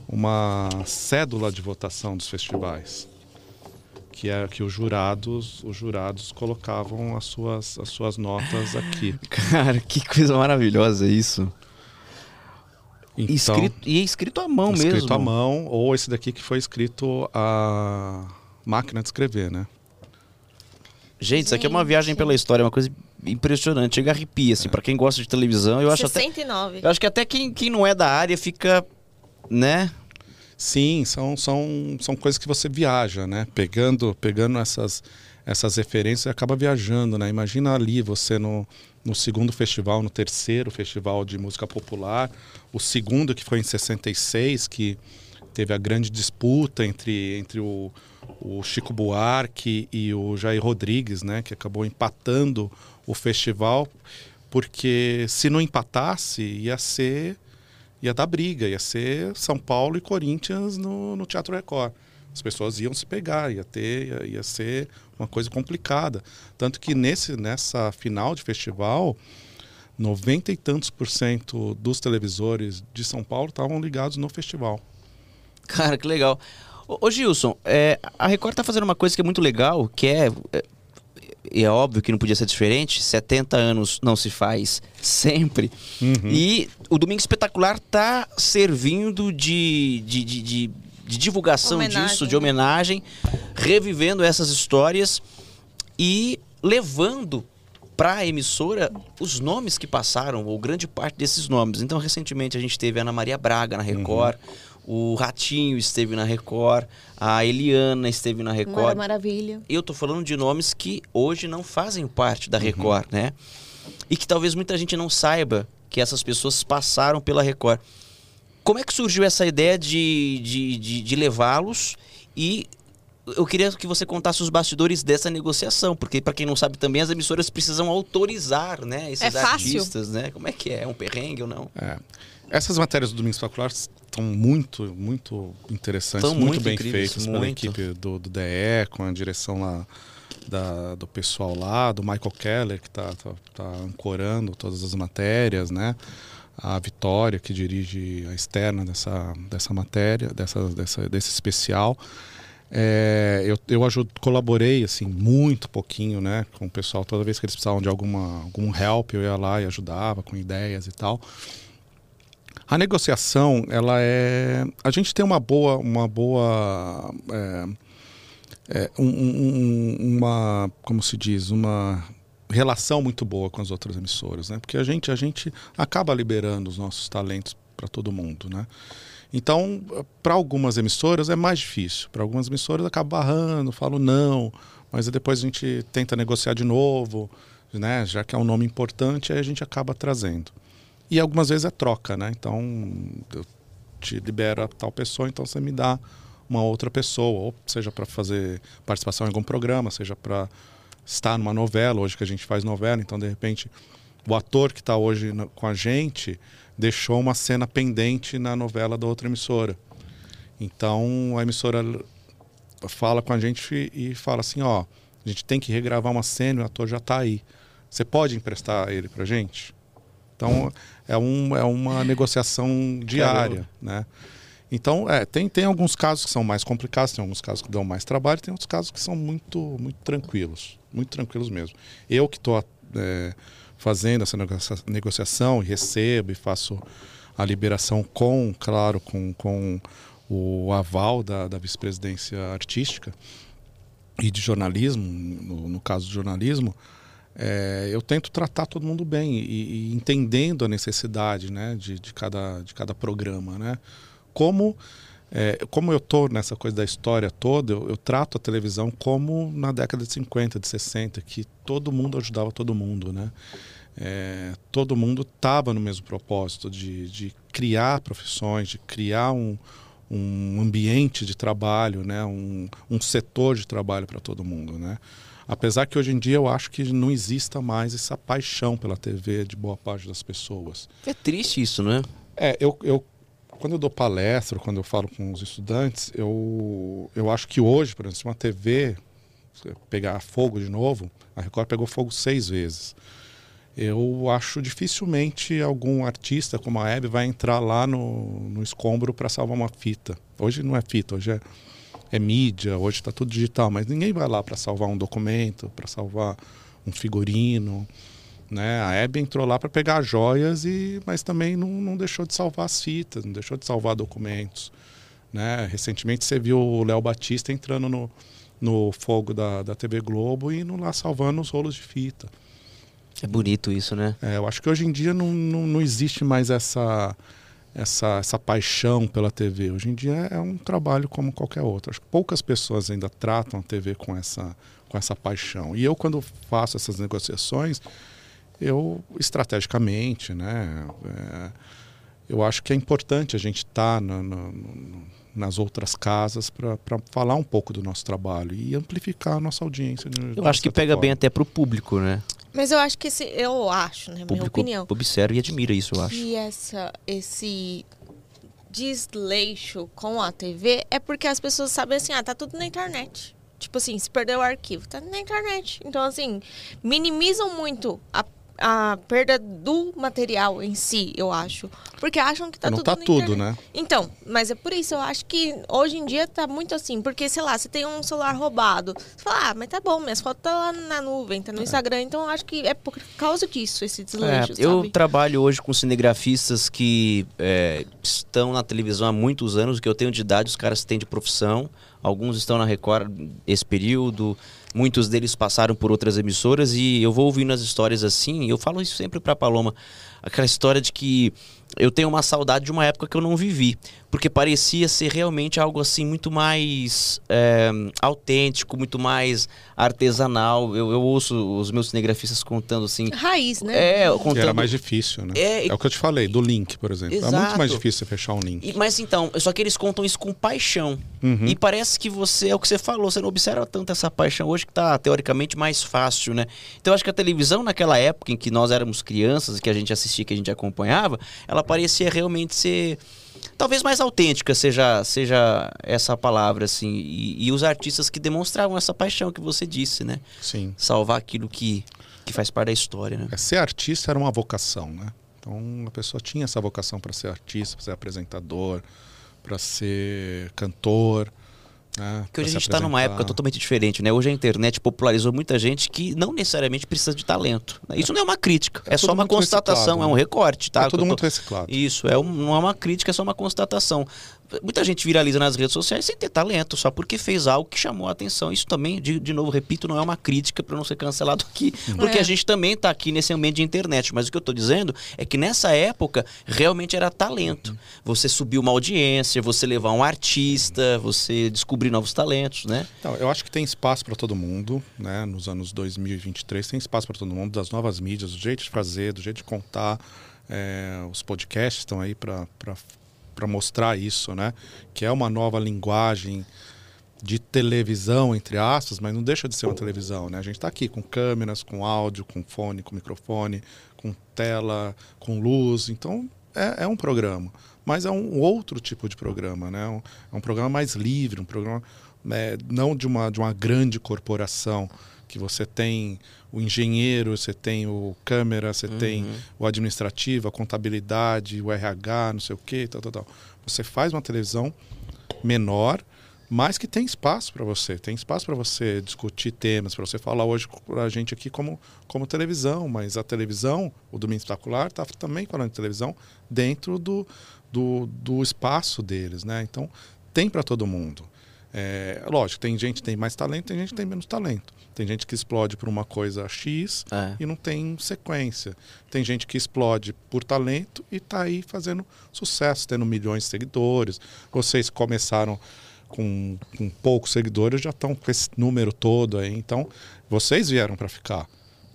uma cédula de votação dos festivais que é que os jurados os jurados colocavam as suas as suas notas aqui Cara, que coisa maravilhosa isso. então Escrito, e é escrito à mão escrito mesmo. à mão ou esse daqui que foi escrito a máquina de escrever né Gente, isso aqui é uma viagem pela história, é uma coisa impressionante. Chega a arrepia, assim, pra quem gosta de televisão. Eu acho até, 69. eu acho que até quem, quem não é da área fica, né? sim são são são coisas que você viaja né pegando pegando essas essas referências e acaba viajando né imagina ali você no no segundo festival no terceiro festival de música popular o segundo que foi em 66 que teve a grande disputa entre, entre o, o Chico Buarque e o Jair Rodrigues, né, que acabou empatando o festival, porque se não empatasse, ia ser ia dar briga, ia ser São Paulo e Corinthians no, no Teatro Record. As pessoas iam se pegar, ia ter, ia, ia ser uma coisa complicada. Tanto que nesse, nessa final de festival, 90 e tantos por cento dos televisores de São Paulo estavam ligados no festival. Cara, que legal. Ô, ô Gilson, é, a Record tá fazendo uma coisa que é muito legal, que é, é. E é óbvio que não podia ser diferente, 70 anos não se faz sempre. Uhum. E o Domingo Espetacular tá servindo de, de, de, de- de divulgação Homenagem, disso, de né? homenagem, revivendo essas histórias e levando para a emissora os nomes que passaram, ou grande parte desses nomes. Então, recentemente a gente teve a Ana Maria Braga na Record, o Ratinho esteve na Record, a Eliana esteve na Mara Record. Maravilha. Eu tô falando de nomes que hoje não fazem parte da Record, né? E que talvez muita gente não saiba que essas pessoas passaram pela Record. Como é que surgiu essa ideia de, de, de, de levá-los? E eu queria que você contasse os bastidores dessa negociação, porque para quem não sabe também as emissoras precisam autorizar, né, esses É fácil? artistas, né? Como é que é? É um perrengue ou não? É. Essas matérias do Domingo Espetacular estão muito, muito interessantes, muito, muito bem feitas pela equipe do, do DE, com a direção lá da- do pessoal lá, do Michael Keller, que está tá, tá ancorando todas as matérias, né? A Vitória, que dirige a externa dessa, dessa matéria, dessa, dessa, desse especial. É, eu eu ajudo, colaborei assim muito pouquinho, né, com o pessoal. Toda vez que eles precisavam de alguma algum help, eu ia lá e ajudava com ideias e tal. A negociação, ela é. A gente tem uma boa, uma boa, é, é, um- um- um- uma, como se diz, uma relação muito boa com as outras emissoras, né? Porque a gente, a gente acaba liberando os nossos talentos para todo mundo, né? Então, para algumas emissoras é mais difícil. Para algumas emissoras acaba barrando, falo não, mas depois a gente tenta negociar de novo, né? Já que é um nome importante, aí a gente acaba trazendo. E algumas vezes é troca, né? Então, eu te libero a tal pessoa, então você me dá uma outra pessoa, ou seja para fazer participação em algum programa, seja para estar numa novela, hoje que a gente faz novela, então de repente o ator que está hoje com a gente deixou uma cena pendente na novela da outra emissora. Então a emissora fala com a gente e fala assim, ó, a gente tem que regravar uma cena e o ator já está aí. Você pode emprestar ele pra gente? Então é, um, é uma negociação diária, né? Então, é, tem, tem alguns casos que são mais complicados, tem alguns casos que dão mais trabalho, tem outros casos que são muito, muito tranquilos, muito tranquilos mesmo. Eu que estou fazendo essa negocia- negociação e recebo e faço a liberação com, claro, com, com o aval da, da vice-presidência artística e de jornalismo, no, no caso do jornalismo, é, eu tento tratar todo mundo bem e, e entendendo a necessidade né, de, de, cada, de cada programa. Né? Como, é, como eu estou nessa coisa da história toda, eu, eu trato a televisão como na década de 50, de 60, que todo mundo ajudava todo mundo. Né? É, todo mundo estava no mesmo propósito de, de criar profissões, de criar um, um ambiente de trabalho, né? um, um setor de trabalho para todo mundo. Né? Apesar que hoje em dia eu acho que não exista mais essa paixão pela TV de boa parte das pessoas. É triste isso, né? É, eu, eu quando eu dou palestra, quando eu falo com os estudantes, eu, eu acho que hoje, por exemplo, se uma TV pegar fogo de novo, a Record pegou fogo seis vezes. Eu acho dificilmente algum artista como a Hebe vai entrar lá no, no escombro para salvar uma fita. Hoje não é fita, hoje é, é mídia, hoje está tudo digital, mas ninguém vai lá para salvar um documento, para salvar um figurino. Né? A Hebe entrou lá para pegar joias, e, mas também não, não deixou de salvar as fitas, não deixou de salvar documentos. Né? Recentemente você viu o Léo Batista entrando no, no fogo da, da TV Globo e indo lá salvando os rolos de fita. É bonito isso, né? É, eu acho que hoje em dia não, não, não existe mais essa, essa, essa paixão pela TV. Hoje em dia é um trabalho como qualquer outro. Acho que poucas pessoas ainda tratam a TV com essa, com essa paixão. E eu, quando faço essas negociações, eu, estrategicamente, né, é, eu acho que é importante a gente estar tá na, na, nas outras casas para falar um pouco do nosso trabalho e amplificar a nossa audiência. Eu acho que pega forma. bem até pro público, né? Mas eu acho que esse. Eu acho, né? O Minha público opinião. observa e admira isso, eu acho. Que essa, esse desleixo com a TV é porque as pessoas sabem assim, ah, tá tudo na internet. Tipo assim, se perdeu o arquivo, tá na internet. Então, assim, minimizam muito a a perda do material em si, eu acho. Porque acham que tá não tudo tá na tudo, internet. né? Então, mas é por isso, eu acho que hoje em dia tá muito assim. Porque, sei lá, você tem um celular roubado. Você fala, ah, mas tá bom, minhas fotos tá lá na nuvem, tá no Instagram. Então, eu acho que é por causa disso, esse É, desleixo, eu sabe? trabalho hoje com cinegrafistas que é, estão na televisão há muitos anos, que eu tenho de idade, os caras têm de profissão. Alguns estão na Record esse período, muitos deles passaram por outras emissoras e eu vou ouvindo as histórias assim, eu falo isso sempre pra Paloma, aquela história de que eu tenho uma saudade de uma época que eu não vivi, porque parecia ser realmente algo assim muito mais é, autêntico, muito mais artesanal. Eu, eu ouço os meus cinegrafistas contando assim, Raiz, né? é, contando era mais difícil, né? É, É, e- o que eu te falei, do link, por exemplo. É Exato. muito mais difícil você fechar um link. E- mas então, só que eles contam isso com paixão. Uhum. E parece que você, é o que você falou, você não observa tanto essa paixão hoje que tá teoricamente mais fácil, né? Então eu acho que a televisão naquela época em que nós éramos crianças, que a gente assistia, que a gente acompanhava, ela parecia realmente ser talvez mais autêntica seja seja essa palavra assim, e, e os artistas que demonstravam essa paixão que você disse, né? Sim. Salvar aquilo que que faz parte da história, né? É, ser artista era uma vocação, né? Então a pessoa tinha essa vocação para ser artista, para ser apresentador, para ser cantor. Né? Porque hoje pra a gente está numa época totalmente diferente, né? Hoje a internet popularizou muita gente que não necessariamente precisa de talento. né? Isso não é uma crítica, é, É só uma constatação, reciclado, é um né? recorte, tá? É Que todo tô- muito reciclado. Isso, é um- não é uma crítica, é só uma constatação. Muita gente viraliza nas redes sociais sem ter talento, só porque fez algo que chamou a atenção. Isso também, de, de novo, repito, não é uma crítica para não ser cancelado aqui, porque É. a gente também está aqui nesse ambiente de internet. Mas o que eu estou dizendo é que nessa época realmente era talento. Você subir uma audiência, você levar um artista, você descobrir novos talentos, né? Então, eu acho que tem espaço para todo mundo, né? Nos anos 2023 tem espaço para todo mundo, das novas mídias, do jeito de fazer, do jeito de contar. É, os podcasts estão aí para mostrar isso, né? Que é uma nova linguagem de televisão, entre aspas, mas não deixa de ser uma televisão, né? A gente está aqui com câmeras, com áudio, com fone, com microfone, com tela, com luz. Então, é, é um programa. Mas é um outro tipo de programa, né? Um- é um programa mais livre, um programa é, não de uma, de uma grande corporação que você tem o engenheiro, você tem o câmera, você tem o administrativo, a contabilidade, o RH, não sei o quê, tal, tal, tal. Você faz uma televisão menor, mas que tem espaço para você, tem espaço para você discutir temas, para você falar hoje com a gente aqui como, como televisão, mas a televisão, o Domingo Espetacular, está também falando de televisão dentro do, do, do espaço deles, né? Então, tem para todo mundo. É, lógico, tem gente que tem mais talento, tem gente que tem menos talento. Tem gente que explode por uma coisa X É. e não tem sequência. Tem gente que explode por talento e está aí fazendo sucesso, tendo milhões de seguidores. Vocês começaram com, com poucos seguidores, já estão com esse número todo aí. Então, vocês vieram para ficar.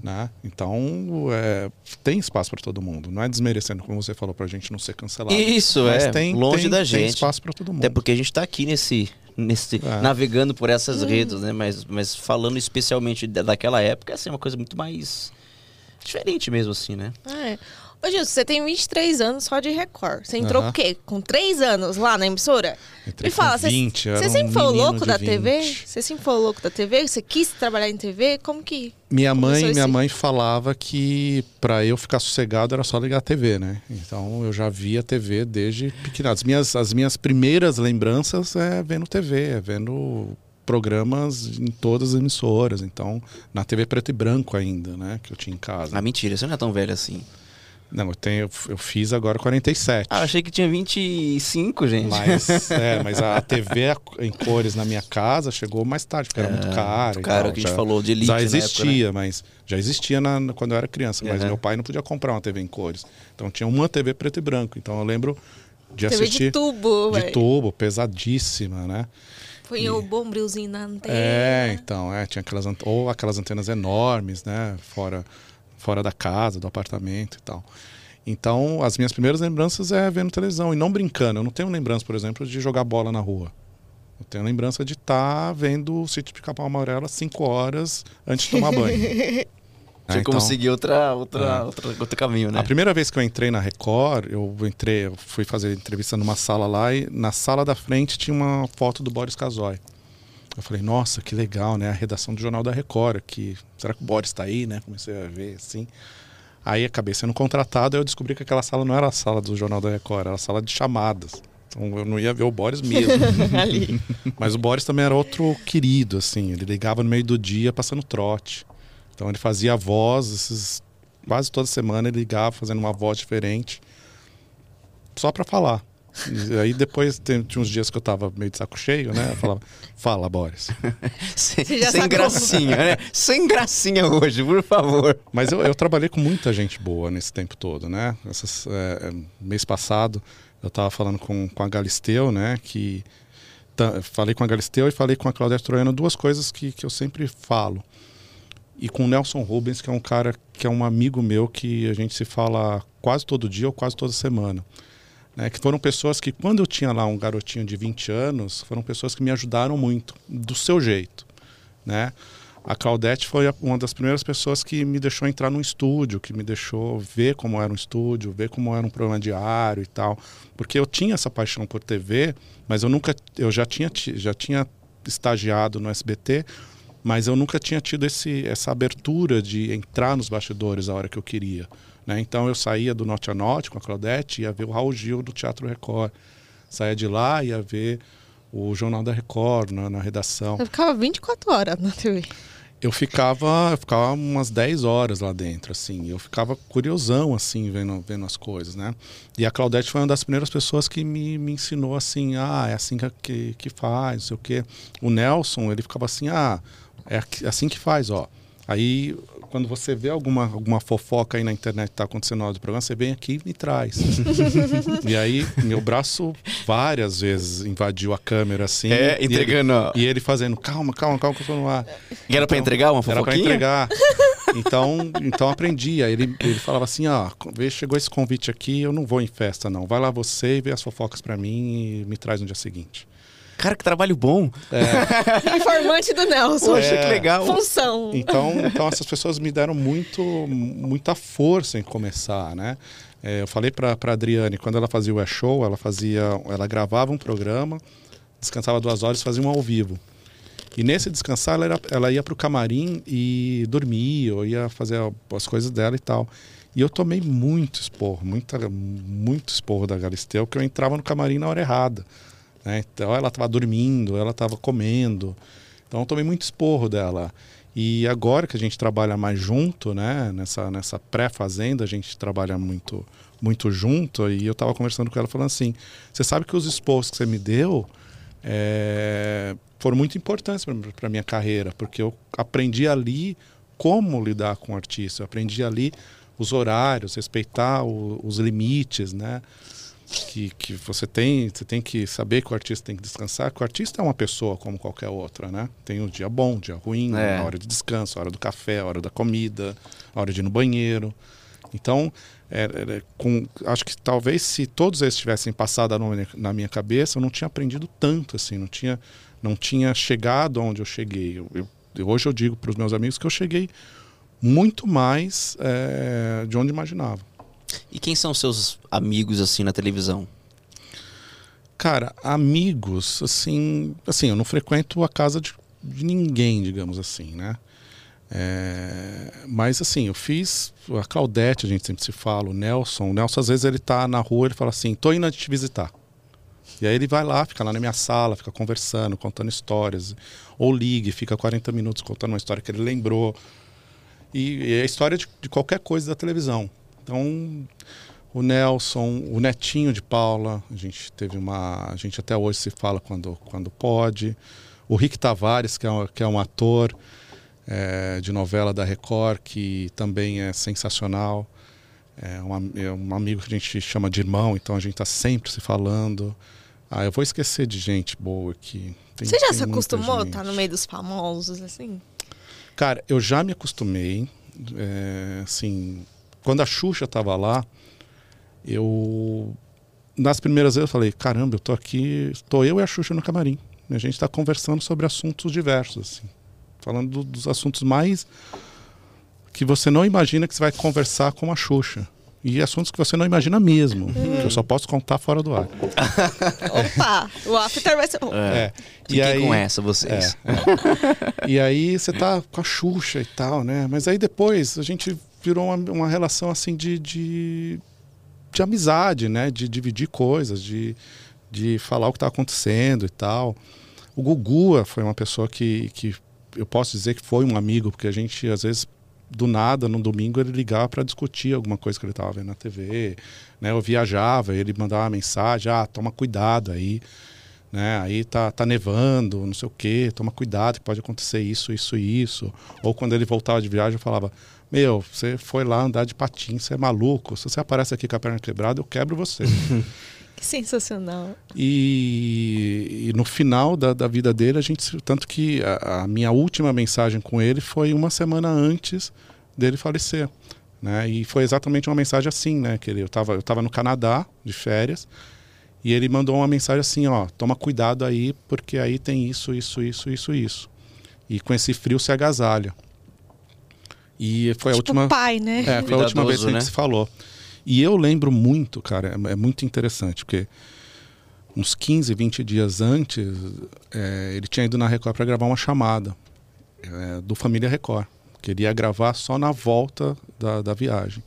Né? Então, é, tem espaço para todo mundo. Não é desmerecendo, como você falou, para a gente não ser cancelado. Isso, é. tem, longe tem- da Tem gente. espaço para todo mundo. Até porque a gente está aqui nesse, nesse É. navegando por essas redes, né? Mas, mas falando especialmente da- daquela época, assim, é uma coisa muito mais diferente mesmo, assim, né? É. Ô, Gilson, você tem 23 anos só de Record. Você entrou Aham. o quê? Com 3 anos lá na emissora? Entrei Me fala, com você- 20, eu você era um sempre foi louco da 20. TV? Você sempre foi o louco da TV? Você quis trabalhar em TV? Como que. Minha mãe, minha mãe falava que para eu ficar sossegado era só ligar a TV, né? Então eu já via TV desde pequeno. As minhas, as minhas primeiras lembranças é vendo TV, é vendo programas em todas as emissoras. Então, na TV preto e branco ainda, né? Que eu tinha em casa. Ah, mentira, você não é tão velho assim. Não, eu, tenho, eu fiz agora 47. Ah, achei que tinha 25, gente. Mas, é, mas a TV em cores na minha casa chegou mais tarde, porque era muito cara. muito e caro, que a gente já- falou de elite Já na época, né? existia, mas já existia na- quando eu era criança. Mas Uhum. meu pai não podia comprar uma TV em cores. Então tinha uma TV preto e branco. Então eu lembro de TV assistir de tubo, de velho. tubo, pesadíssima, né? Foi o bombrilzinho na antena. É, então, é, tinha aquelas ou aquelas antenas enormes, né, fora fora da casa, do apartamento e tal. Então, as minhas primeiras lembranças é vendo televisão e não brincando. Eu não tenho lembrança, por exemplo, de jogar bola na rua. Eu tenho lembrança de estar vendo o sítio de Capão Amarelo às 5 horas antes de tomar banho. Você então- conseguiu outra, outra, É. outra, outro caminho, né? A primeira vez que eu entrei na Record, eu entrei, eu fui fazer entrevista numa sala lá e na sala da frente tinha uma foto do Boris Casoy. Eu falei, nossa, que legal, né? A redação do Jornal da Record aqui. Será que o Boris está aí, né? Comecei a ver assim. Aí acabei sendo contratado e eu descobri que aquela sala não era a sala do Jornal da Record, era a sala de chamadas. Então eu não ia ver o Boris mesmo. Ali. Mas o Boris também era outro querido, assim. Ele ligava no meio do dia passando trote. Então ele fazia a voz, esses, quase toda semana ele ligava fazendo uma voz diferente, só para falar. E aí depois tem- tinha uns dias que eu tava meio de saco cheio, né? Eu falava, fala, Boris. Sem, sem gracinha, né? Sem gracinha hoje, por favor. Mas eu, eu trabalhei com muita gente boa nesse tempo todo, né? Essas, é, mês passado eu estava falando com, com a Galisteu, né? Que ta- falei com a Galisteu e falei com a Claudete Troiano duas coisas que, que eu sempre falo. E com o Nelson Rubens, que é um cara que é um amigo meu que a gente se fala quase todo dia ou quase toda semana. Né, que foram pessoas que, quando eu tinha lá um garotinho de 20 anos, foram pessoas que me ajudaram muito, do seu jeito. Né? A Claudete foi uma das primeiras pessoas que me deixou entrar num estúdio, que me deixou ver como era um estúdio, ver como era um programa diário e tal. Porque eu tinha essa paixão por TV, mas eu nunca, eu já tinha, ti- já tinha estagiado no SBT, mas eu nunca tinha tido esse, essa abertura de entrar nos bastidores a hora que eu queria. Né? Então eu saía do Norte a Norte com a Claudete, ia ver o Raul Gil do Teatro Record. Saía de lá, ia ver o Jornal da Record na, na redação. Eu ficava 24 horas na TV. Eu ficava, eu ficava umas 10 horas lá dentro, assim. Eu ficava curiosão, assim, vendo, vendo as coisas, né? E a Claudete foi uma das primeiras pessoas que me, me ensinou, assim, ah, é assim que, que, faz, não sei o quê. O Nelson, ele ficava assim, ah, é aqui- assim que faz, ó. Aí, quando você vê alguma, alguma fofoca aí na internet que tá acontecendo na hora do programa, você vem aqui e me traz. e aí, meu braço várias vezes invadiu a câmera, assim. É, e ele- entregando. ó. E ele fazendo, calma, calma, calma, que eu tô no ar. E era pra entregar uma Era fofoquinha? para entregar. Então, então aprendi. Aí ele, ele falava assim: ó, vê, chegou esse convite aqui, eu não vou em festa, não. Vai lá você e vê as fofocas para mim e me traz no dia seguinte. Cara, que trabalho bom. Informante do Nelson. Poxa, É. que legal. Função. Então, então essas pessoas me deram muito, muita força em começar, né? É, eu falei para a Adriane, quando ela fazia o E Show, ela fazia, ela gravava um programa, descansava duas horas e fazia um ao vivo. E nesse descansar, ela, era- ela ia para o camarim e dormia, ou ia fazer as coisas dela e tal. E eu tomei muito esporro, muita, muito esporro da Galisteu, porque eu entrava no camarim na hora errada. Né? Então ela estava dormindo, ela estava comendo. Então eu tomei muito esporro dela. E agora que a gente trabalha mais junto, né, nessa, nessa pré-fazenda, a gente trabalha muito muito junto. E eu estava conversando com ela falando assim: você sabe que os esporros que você me deu é, foram muito importantes para minha carreira, porque eu aprendi ali como lidar com o artista, eu aprendi ali os horários, respeitar o- os limites, né? Que, que você tem, você tem que saber que o artista tem que descansar, que o artista é uma pessoa como qualquer outra, né? Tem o dia bom, o dia ruim, É. a hora de descanso, a hora do café, a hora da comida, a hora de ir no banheiro. Então, é, é, com, acho que talvez se todos eles tivessem passado na minha- na minha cabeça, eu não tinha aprendido tanto, assim, não tinha, não tinha chegado onde eu cheguei. Eu- eu- hoje eu digo para os meus amigos que eu cheguei muito mais é, de onde imaginava. E quem são seus amigos, assim, na televisão? Cara, amigos, assim, assim, eu não frequento a casa de, de ninguém, digamos assim, né? É, mas assim, eu fiz a Claudete, a gente sempre se fala, o Nelson. O Nelson, às vezes, ele tá na rua, ele fala assim, tô indo te visitar. E aí ele vai lá, fica lá na minha sala, fica conversando, contando histórias. Ou ligue, fica 40 minutos contando uma história que ele lembrou. E, e é a história de, de qualquer coisa da televisão. Então, o Nelson, o netinho de Paula, a gente teve uma. A gente até hoje se fala quando, quando pode. O Rick Tavares, que é um, que é um ator é, de novela da Record, que também é sensacional. É um, é um amigo que a gente chama de irmão, então a gente está sempre se falando. Ah, eu vou esquecer de gente boa aqui. Tem- Você já se acostumou a estar no meio dos famosos, assim? Cara, eu já me acostumei. é, assim, quando a Xuxa estava lá, eu nas primeiras vezes eu falei, caramba, eu tô aqui, tô eu e a Xuxa no camarim. E a gente está conversando sobre assuntos diversos, assim, falando do- dos assuntos mais que você não imagina que você vai conversar com a Xuxa. E assuntos que você não imagina mesmo. Que eu só posso contar fora do ar. Opa, o after vai ser bom. É. Fiquem com essa, vocês. É. e aí você tá com a Xuxa e tal, né? Mas aí depois a gente virou uma, uma relação assim de, de, de amizade, né? De dividir coisas, de, de falar o que tá acontecendo e tal. O Gugu foi uma pessoa que, que eu posso dizer que foi um amigo, porque a gente às vezes do nada, no domingo, ele ligava para discutir alguma coisa que ele estava vendo na TV. Né? Eu viajava, ele mandava uma mensagem: ah, toma cuidado aí. Né? Aí tá, tá nevando, não sei o quê, toma cuidado que pode acontecer isso, isso e isso. Ou quando ele voltava de viagem, eu falava: Meu, você foi lá andar de patins, você é maluco. Se você aparece aqui com a perna quebrada, eu quebro você. Que sensacional. E, e, no final da, da vida dele, a gente. Tanto que a, a, minha última mensagem com ele foi uma semana antes dele falecer. Né? E foi exatamente uma mensagem assim, né? Que ele, eu estava eu tava no Canadá, de férias, e ele mandou uma mensagem assim, ó, toma cuidado aí, porque aí tem isso, isso, isso, isso, isso. E com esse frio se agasalha. E foi tipo a última. pai, né? É, foi a última vez que a gente né? se falou. E eu lembro muito, cara, é, é muito interessante, porque uns 15, 20 dias antes, é, ele tinha ido na Record para gravar uma chamada é, do Família Record. Queria gravar só na volta da, da viagem.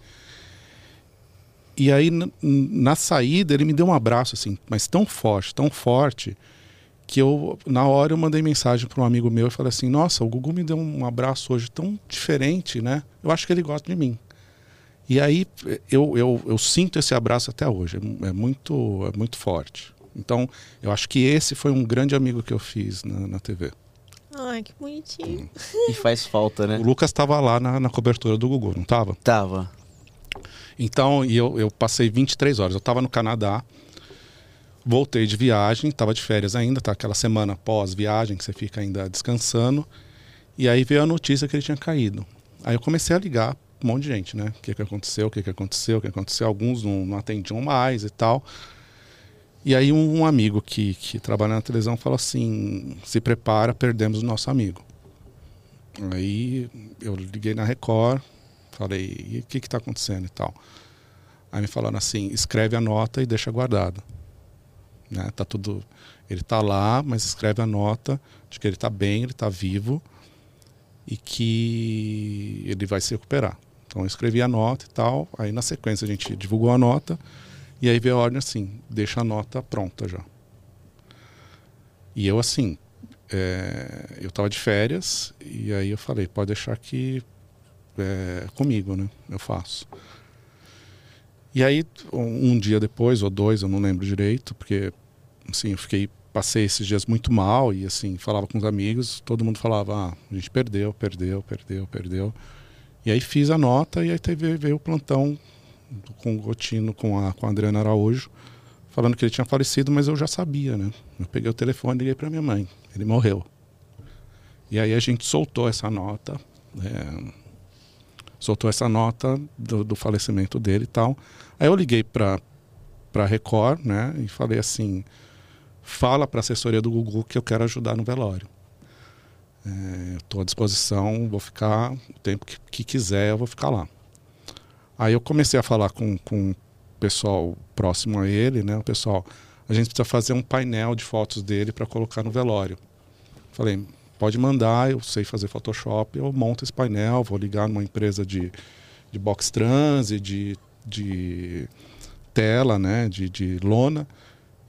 E aí, na saída, ele me deu um abraço, assim, mas tão forte, tão forte, que eu, na hora, eu mandei mensagem para um amigo meu e falei assim: Nossa, o Gugu me deu um abraço hoje tão diferente, né? Eu acho que ele gosta de mim. E aí eu, eu, eu sinto esse abraço até hoje, é, é, muito, é muito forte. Então, eu acho que esse foi um grande amigo que eu fiz na, na TV. Ai, que bonitinho. E faz falta, né? O Lucas estava lá na, na, cobertura do Google, não estava? Tava. Então, eu, eu passei 23 horas. Eu estava no Canadá, voltei de viagem, estava de férias ainda, tá aquela semana pós-viagem que você fica ainda descansando. E aí veio a notícia que ele tinha caído. Aí eu comecei a ligar um monte de gente, né? O que, que aconteceu, o que, que aconteceu, o que aconteceu. Alguns não, não atendiam mais e tal. E aí um, um, amigo que, que trabalha na televisão falou assim, se prepara, perdemos o nosso amigo. Aí eu liguei na Record, falei, o que está acontecendo e tal. Aí me falaram assim, escreve a nota e deixa guardada. Né? Tá tudo, ele está lá, mas escreve a nota de que ele está bem, ele está vivo e que ele vai se recuperar. Então eu escrevi a nota e tal, aí na sequência a gente divulgou a nota e aí veio a ordem assim, deixa a nota pronta já. E eu assim, é, eu estava de férias e aí eu falei, pode deixar aqui é, comigo, né? Eu faço. E aí um, dia depois ou dois, eu não lembro direito, porque assim eu fiquei passei esses dias muito mal e assim falava com os amigos, todo mundo falava, ah, a gente perdeu, perdeu, perdeu, perdeu. E aí fiz a nota e aí teve, veio o plantão com o Gotino, com a, com a Adriana Araújo, falando que ele tinha falecido, mas eu já sabia, né? Eu peguei o telefone e liguei para minha mãe. Ele morreu. E aí a gente soltou essa nota, é, soltou essa nota do, do, falecimento dele e tal. Aí eu liguei para para Record, né? E falei assim, fala para a assessoria do Google que eu quero ajudar no velório. É, Estou à disposição, vou ficar o tempo que, que, quiser, eu vou ficar lá. Aí eu comecei a falar com, com o pessoal próximo a ele, né? O pessoal, a gente precisa fazer um painel de fotos dele para colocar no velório. Falei, pode mandar, eu sei fazer Photoshop, eu monto esse painel, vou ligar numa empresa de, de box trans e de, de tela, né? De, de lona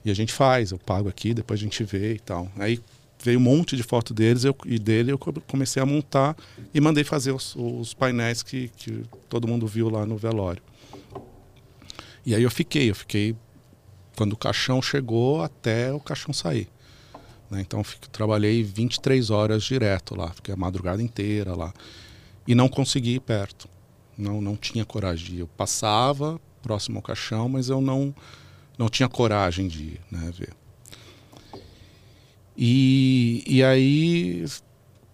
e a gente faz, eu pago aqui, depois a gente vê e tal. Aí veio um monte de foto deles eu, e dele eu comecei a montar e mandei fazer os, os painéis que, que todo mundo viu lá no velório. E aí eu fiquei, eu fiquei quando o caixão chegou até o caixão sair. Né? Então fico, trabalhei 23 horas direto lá, fiquei a madrugada inteira lá. E não consegui ir perto. Não, não tinha coragem. Eu passava próximo ao caixão, mas eu não não tinha coragem de ir, né, ver. E, e aí,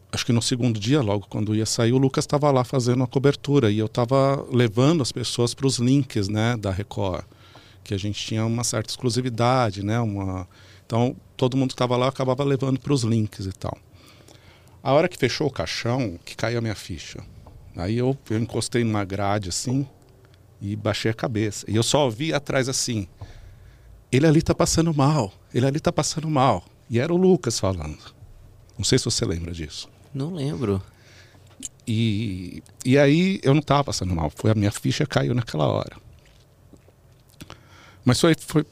acho que no segundo dia, logo quando ia sair, o Lucas estava lá fazendo a cobertura e eu estava levando as pessoas para os links, né, da Record, que a gente tinha uma certa exclusividade, né, uma então todo mundo que estava lá acabava levando para os links e tal. A hora que fechou o caixão, que caiu a minha ficha, Aí eu, eu encostei numa grade assim e baixei a cabeça. E eu só ouvi atrás assim: ele ali tá passando mal, ele ali tá passando mal. E era o Lucas falando. Não sei se você lembra disso. Não lembro. E, e aí eu não estava passando mal, foi a minha ficha caiu naquela hora. Mas foi, foi,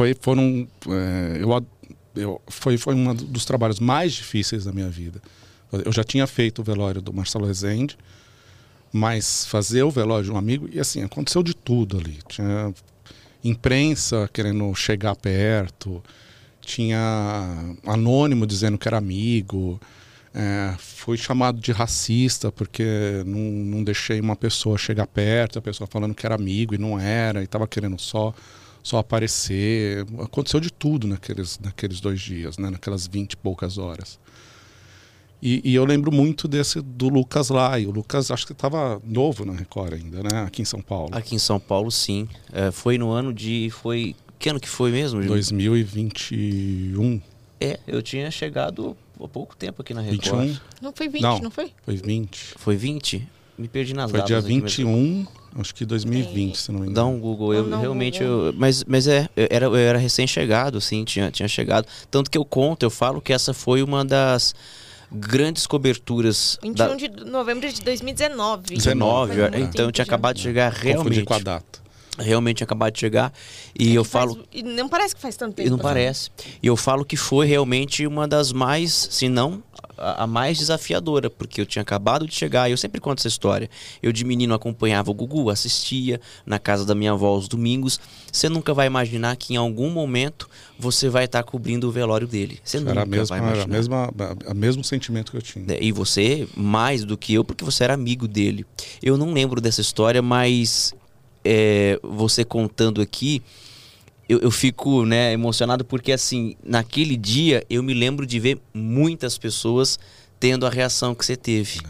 foi foram é, eu, eu, foi, foi um dos trabalhos mais difíceis da minha vida. Eu já tinha feito o velório do Marcelo Rezende, mas fazer o velório de um amigo, e assim, aconteceu de tudo ali. Tinha imprensa querendo chegar perto, tinha anônimo dizendo que era amigo, é, fui chamado de racista porque não, não deixei uma pessoa chegar perto, a pessoa falando que era amigo e não era, e estava querendo só só aparecer. Aconteceu de tudo naqueles, naqueles dois dias, né? naquelas vinte e poucas horas. E, e, eu lembro muito desse do Lucas lá. E o Lucas acho que estava novo na Record ainda, né? Aqui em São Paulo. Aqui em São Paulo, sim. É, foi no ano de. Foi. Que ano que foi mesmo? 2021. É, eu tinha chegado há pouco tempo aqui na Record. 21? Não foi 20, não, não foi? Foi 20. Foi 20? Me perdi nas foi datas. Foi dia 21, acho que 2020, é. se não me engano. Dá um Google. Eu, não, realmente, Google. Eu, mas, mas é, eu era, eu era recém-chegado, assim, tinha, tinha chegado. Tanto que eu conto, eu falo que essa foi uma das grandes coberturas. 21 da... de novembro de 2019. 19, então eu tinha acabado de chegar realmente. com a data. Realmente acabado de chegar. E é eu falo. Faz... E não parece que faz tanto tempo. E não assim. parece. E eu falo que foi realmente uma das mais, se não a, mais desafiadora, porque eu tinha acabado de chegar, e eu sempre conto essa história. Eu de menino acompanhava o Gugu, assistia na casa da minha avó aos domingos. Você nunca vai imaginar que em algum momento você vai estar cobrindo o velório dele. Você era nunca mesma, vai imaginar. Era mesma, o mesmo sentimento que eu tinha. E você, mais do que eu, porque você era amigo dele. Eu não lembro dessa história, mas é, você contando aqui, eu, eu, fico né, emocionado porque, assim, naquele dia eu me lembro de ver muitas pessoas tendo a reação que você teve.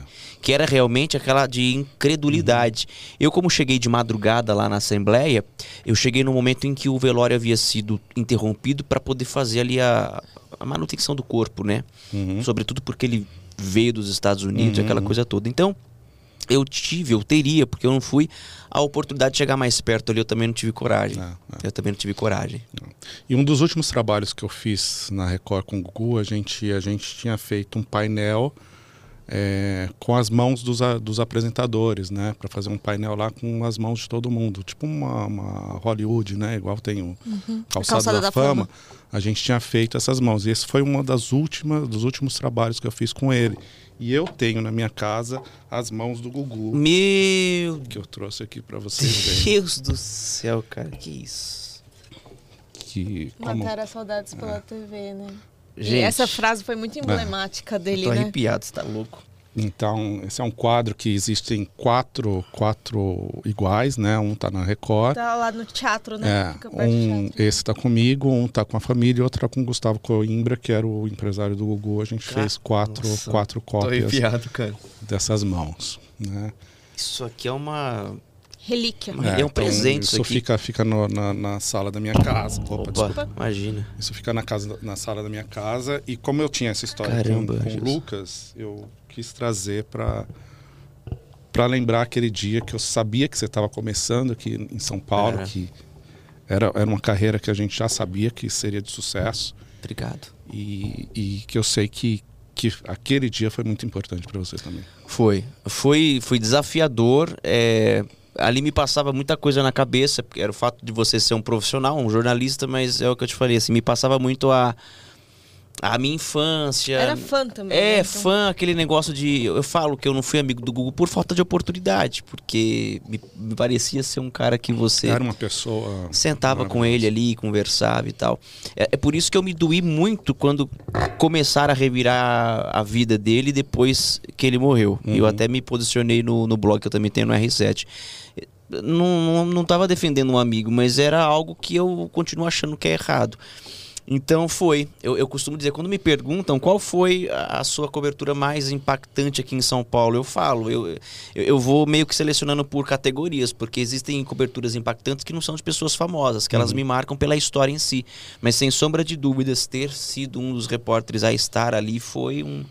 Que era realmente aquela de incredulidade. Uhum. Eu, como cheguei de madrugada lá na Assembleia, eu cheguei no momento em que o velório havia sido interrompido para poder fazer ali a, a, manutenção do corpo, né? Uhum. Sobretudo porque ele veio dos Estados Unidos, uhum. aquela coisa toda. Então, eu tive, eu teria, porque eu não fui, a oportunidade de chegar mais perto ali, eu também não tive coragem. Não, não. Eu também não tive coragem. E um dos últimos trabalhos que eu fiz na Record com o Gugu, a gente, a gente tinha feito um painel é, com as mãos dos, dos apresentadores, né? Para fazer um painel lá com as mãos de todo mundo. Tipo uma, uma Hollywood, né? Igual tem o uhum. Calçado, Calçada da, da Fama. Fama. A gente tinha feito essas mãos. E esse foi uma das últimas, dos últimos trabalhos que eu fiz com ele. E eu tenho na minha casa as mãos do Gugu. Meu. Que eu trouxe aqui para vocês Deus do céu, cara, que isso. Que. Como... Matar as saudades pela é. TV, né? Gente, e essa frase foi muito emblemática é. dele, tô né? arrepiado, você tá louco. Então, esse é um quadro que existem quatro, quatro iguais, né? Um tá na Record. Tá lá no teatro, né? É, um, teatro. Esse tá comigo, um tá com a família e outro tá com o Gustavo Coimbra, que era o empresário do Gugu. A gente ah, fez quatro, nossa, quatro cópias cara. dessas mãos, né? Isso aqui é uma relíquia. É, é um então, presente isso, aqui. fica fica no, na, na, sala da minha casa. Opa, Opa desculpa. imagina. Isso fica na casa na sala da minha casa e como eu tinha essa história Caramba, com, com o Lucas, eu quis trazer para para lembrar aquele dia que eu sabia que você estava começando aqui em São Paulo, era. que era, era uma carreira que a gente já sabia que seria de sucesso. Obrigado. E, e que eu sei que, que aquele dia foi muito importante para você também. Foi. Foi, foi desafiador. É, ali me passava muita coisa na cabeça, porque era o fato de você ser um profissional, um jornalista, mas é o que eu te falei, assim, me passava muito a a minha infância. Era fã também. É, né? então... fã, aquele negócio de. Eu falo que eu não fui amigo do Google por falta de oportunidade, porque me, me parecia ser um cara que você. Era uma pessoa. Sentava com ele ali, conversava e tal. É, é, por isso que eu me doí muito quando começaram a revirar a vida dele depois que ele morreu. Uhum. Eu até me posicionei no, no blog que eu também tenho no R7 não, não, não defendendo um amigo, mas era algo que eu continuo achando que é errado. Então foi. Eu, eu, costumo dizer, quando me perguntam qual foi a, a, sua cobertura mais impactante aqui em São Paulo, eu falo, eu, eu, eu, vou meio que selecionando por categorias, porque existem coberturas impactantes que não são de pessoas famosas, que uhum. elas me marcam pela história em si. Mas sem sombra de dúvidas, ter sido um dos repórteres a estar ali foi um.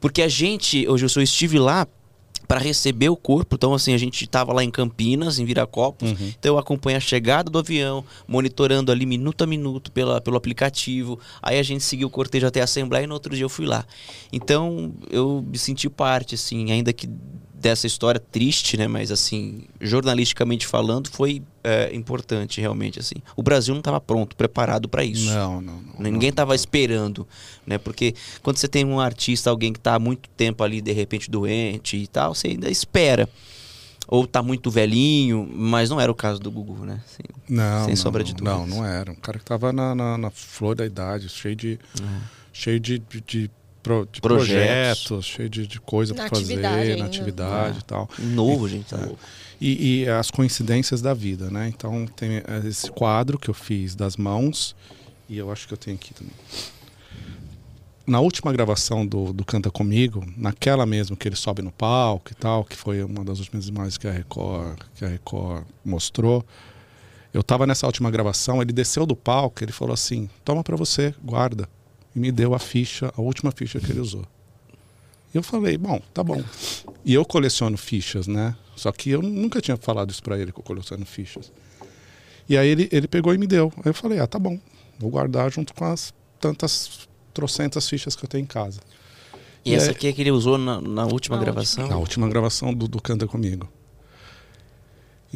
Porque a gente, hoje eu sou estive lá para receber o corpo. Então, assim, a gente estava lá em Campinas, em Viracopos. Uhum. Então, eu acompanhei a chegada do avião, monitorando ali minuto a minuto pela, pelo aplicativo. Aí a gente seguiu o cortejo até a Assembleia e no outro dia eu fui lá. Então, eu me senti parte, assim, ainda que dessa história triste, né? Mas, assim, jornalisticamente falando, foi é, importante, realmente, assim. O Brasil não estava pronto, preparado para isso. Não, não, não. Ninguém estava esperando, né? Porque quando você tem um artista, alguém que está há muito tempo ali, de repente doente e tal, você ainda espera. Ou tá muito velhinho, mas não era o caso do Gugu, né? Assim, Não, Sem não, sombra de dúvidas. Não, não era. Um cara que tava na, na, na flor da idade, cheio de, cheio de, de, de pro- de Projetos. projetos. cheio de, de coisa para fazer, ainda. na atividade É. e tal. novo, gente, tá louco. E, e as coincidências da vida, né? Então tem esse quadro que eu fiz das mãos, e eu acho que eu tenho aqui também. Na última gravação do, do Canta Comigo, naquela mesmo que ele sobe no palco e tal, que foi uma das últimas imagens que a Record, que a Record mostrou, eu tava nessa última gravação, ele desceu do palco, ele falou assim: "Toma para você, guarda". E me deu a ficha, a última ficha que ele usou. E eu falei: "Bom, tá bom". E eu coleciono fichas, né? Só que eu nunca tinha falado isso para ele que eu coleciono fichas. E aí ele, ele pegou e me deu. Aí eu falei: "Ah, tá bom. Vou guardar junto com as tantas trocentas fichas que eu tenho em casa". E E essa é- aqui é que ele usou na, na última Na gravação? Na última gravação do, do Canta Comigo.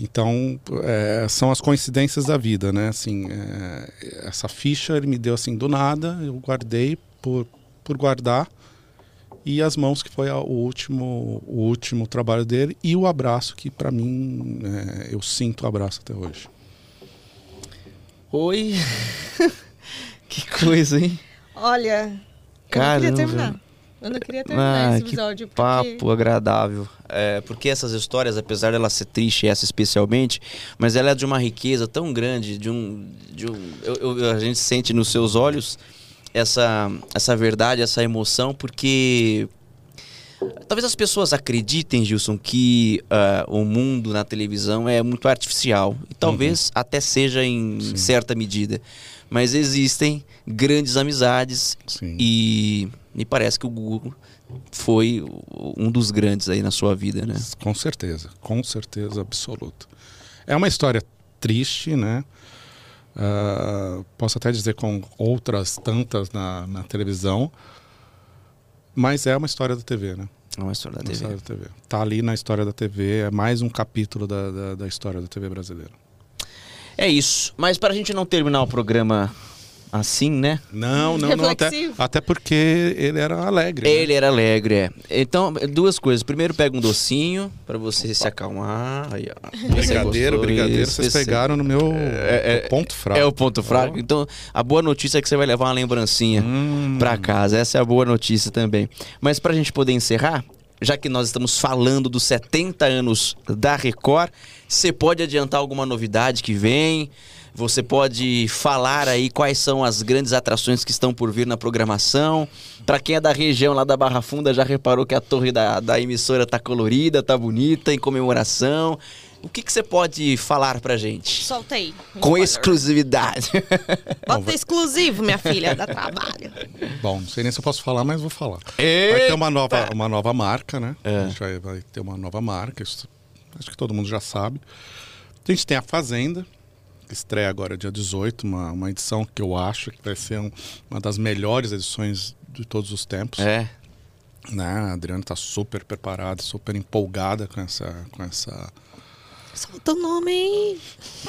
Então, é, são as coincidências da vida, né? Assim, é, essa ficha ele me deu assim do nada, eu guardei por, por guardar. E as mãos, que foi a- o último, o último trabalho dele. E o abraço, que para mim, é, eu sinto o abraço até hoje. Oi! que coisa, hein? Olha, eu não Caramba. queria terminar. Eu não queria terminar Ah, esse que episódio. Porque... Papo agradável. É, porque essas histórias, apesar dela ser triste, essa especialmente, mas ela é de uma riqueza tão grande, de um. De um eu- eu- a gente sente nos seus olhos essa, essa verdade, essa emoção, porque. Talvez as pessoas acreditem, Gilson, que ah, o mundo na televisão é muito artificial. E talvez até seja em Sim. certa medida. Mas existem grandes amizades Sim. e me parece que o Google foi um dos grandes aí na sua vida, né? Com certeza, com certeza absoluta. É uma história triste, né? Ah, posso até dizer com outras tantas na, na televisão, mas é uma história da TV, né? É uma história da Uma TV. história da TV. Tá ali na história da TV, é mais um capítulo da, da, da história da TV brasileira. É isso. Mas para a gente não terminar o programa assim, né? Não, não, não. Até, até porque ele era alegre. né? Ele era alegre, é. Então, duas coisas. Primeiro, pega um docinho para você se acalmar. Aí, Brigadeiro, brigadeiro, Isso, vocês esse- pegaram no meu É- é- ponto fraco. É o ponto fraco. Então, a boa notícia é que você vai levar uma lembrancinha Hum. pra casa. Essa é a boa notícia também. Mas pra gente poder encerrar, já que nós estamos falando dos 70 anos da Record, você pode adiantar alguma novidade que vem? Você pode falar aí quais são as grandes atrações que estão por vir na programação. Pra quem é da região lá da Barra Funda, já reparou que a torre da, da emissora tá colorida, tá bonita, em comemoração. O que, que você pode falar pra gente? Solta aí. um Com spoiler. exclusividade. Bota exclusivo, minha filha, dá trabalho. Bom, não sei nem se eu posso falar, mas vou falar. Eita! Vai ter uma nova, uma nova marca, né? É. A gente vai, vai ter uma nova marca, isso acho que todo mundo já sabe. A gente tem a Fazenda, estreia agora dia 18, uma, uma edição que eu acho que vai ser um- uma das melhores edições de todos os tempos. É. Né? A Adriana está super preparada, super empolgada com essa. Com essa... Solta o nome aí.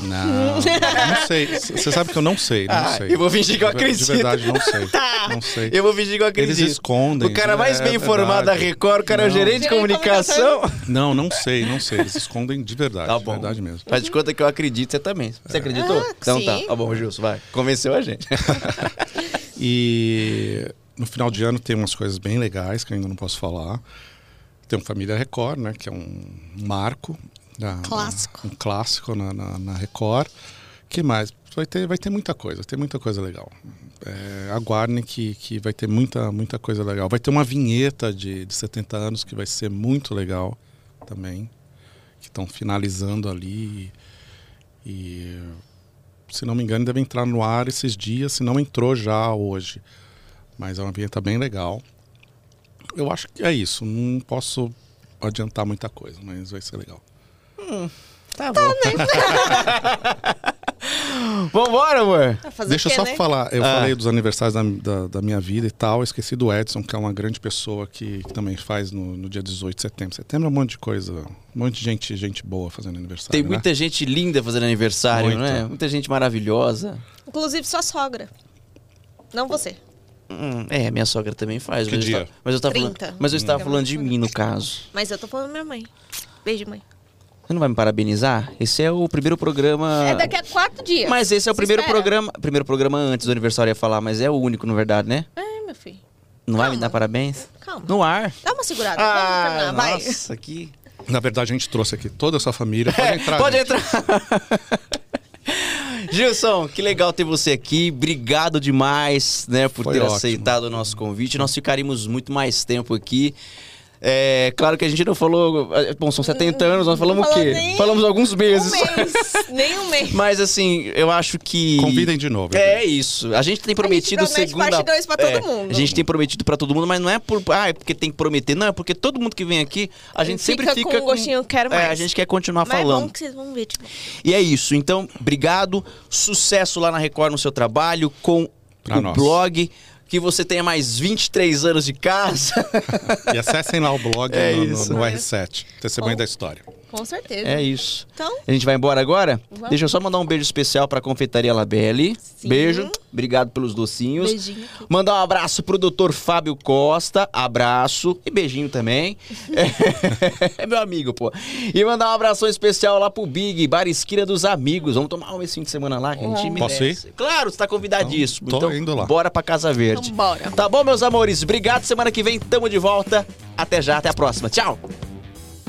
Não, não sei. Você sabe que eu não sei, não Ah, sei. eu vou fingir que eu De acredito. De verdade, não sei. Tá. Não sei. Eu vou fingir que eu acredito. Eles escondem. O cara mais é bem informado da. Record, o cara é o Não. gerente de de comunicação. Não, não sei, não sei. Eles escondem de verdade. Tá de bom. verdade mesmo. Faz de conta que eu acredito, você também. Você acreditou? Ah, então tá. sim. Tá bom, Gilson, vai. Convenceu a gente. E no final de ano tem umas coisas bem legais que eu ainda não posso falar. Tem o Família Record, né? Que é um marco. Da- Clássico. Um clássico na, na, na Record. que mais? Vai ter, vai ter muita coisa, tem muita coisa legal. É, aguardem que, que vai ter muita, muita coisa legal. Vai ter uma vinheta de, de 70 anos que vai ser muito legal também. Que estão finalizando ali. E se não me engano, deve entrar no ar esses dias, se não entrou já hoje. Mas é uma vinheta bem legal. Eu acho que é isso. Não posso adiantar muita coisa, mas vai ser legal. Tá bom. Vambora, amor. Fazer Deixa eu só né? falar, eu Ah. falei dos aniversários da, da, da minha vida e tal, eu esqueci do Edson, que é uma grande pessoa que, que também faz no, no dia 18 de setembro. Setembro é um monte de coisa, um monte de gente, gente boa fazendo aniversário. Tem né? muita gente linda fazendo aniversário, Muito. né? Muita gente maravilhosa. Inclusive sua sogra. Não você. Hum, é, minha sogra também faz. Que mas, dia? Eu tava, mas eu tava falando, 30. mas eu estava Hum. falando de mim, no caso. Mas eu tô falando da minha mãe. Beijo, mãe. Você não vai me parabenizar? Esse é o primeiro programa. É daqui a quatro dias. Mas esse é o Se primeiro espera. programa. Primeiro programa antes do aniversário eu ia falar, mas é o único, na verdade, né? É, meu filho. Não vai me Calma. dar parabéns? Calma. No ar. Dá uma segurada. Ah, Vamos terminar. Vai. nossa, que. Na verdade, a gente trouxe aqui toda a sua família. Pode entrar. Pode gente. entrar. Gilson, que legal ter você aqui. Obrigado demais, né, por Foi ter ótimo. aceitado o nosso convite. Nós ficaríamos muito mais tempo aqui. É, claro que a gente não falou. Bom, são 70 anos, nós falamos o quê? Falamos alguns meses. Um mês. Nem um mês. Mas assim, eu acho que. Convidem de novo. É isso. A gente tem prometido promete segunda. parte dois pra todo É, mundo. A gente tem prometido pra todo mundo, mas não é por ah, é porque tem que prometer, não, é porque todo mundo que vem aqui, a gente sempre Fica fica com um gostinho, quero É, mais. a gente quer continuar Mas é falando. bom que vocês vão ver, tipo. E é isso. Então, obrigado. Sucesso lá na Record no seu trabalho com Pra o nós. blog. Que você tenha mais 23 anos de casa. E acessem lá o blog É no, no- no R7, Testemunho da História. Com certeza. é isso. Então, A gente vai embora agora? Vamos. Deixa eu só mandar um beijo especial pra Confeitaria Labelle. Sim. Beijo. Obrigado pelos docinhos. beijinho. aqui. Mandar um abraço pro doutor Fábio Costa, abraço e beijinho também. É, meu amigo, pô. E mandar um abração especial lá pro Big, Bar Esquina dos Amigos. Vamos tomar um esse fim de semana lá, que a gente Posso merece. Claro, você tá convidadíssimo. Então, Então, tô indo lá. bora pra Casa Verde. Então, bora. Tá bom, meus amores? Obrigado. Semana que vem tamo de volta. Até já, até a próxima. Tchau.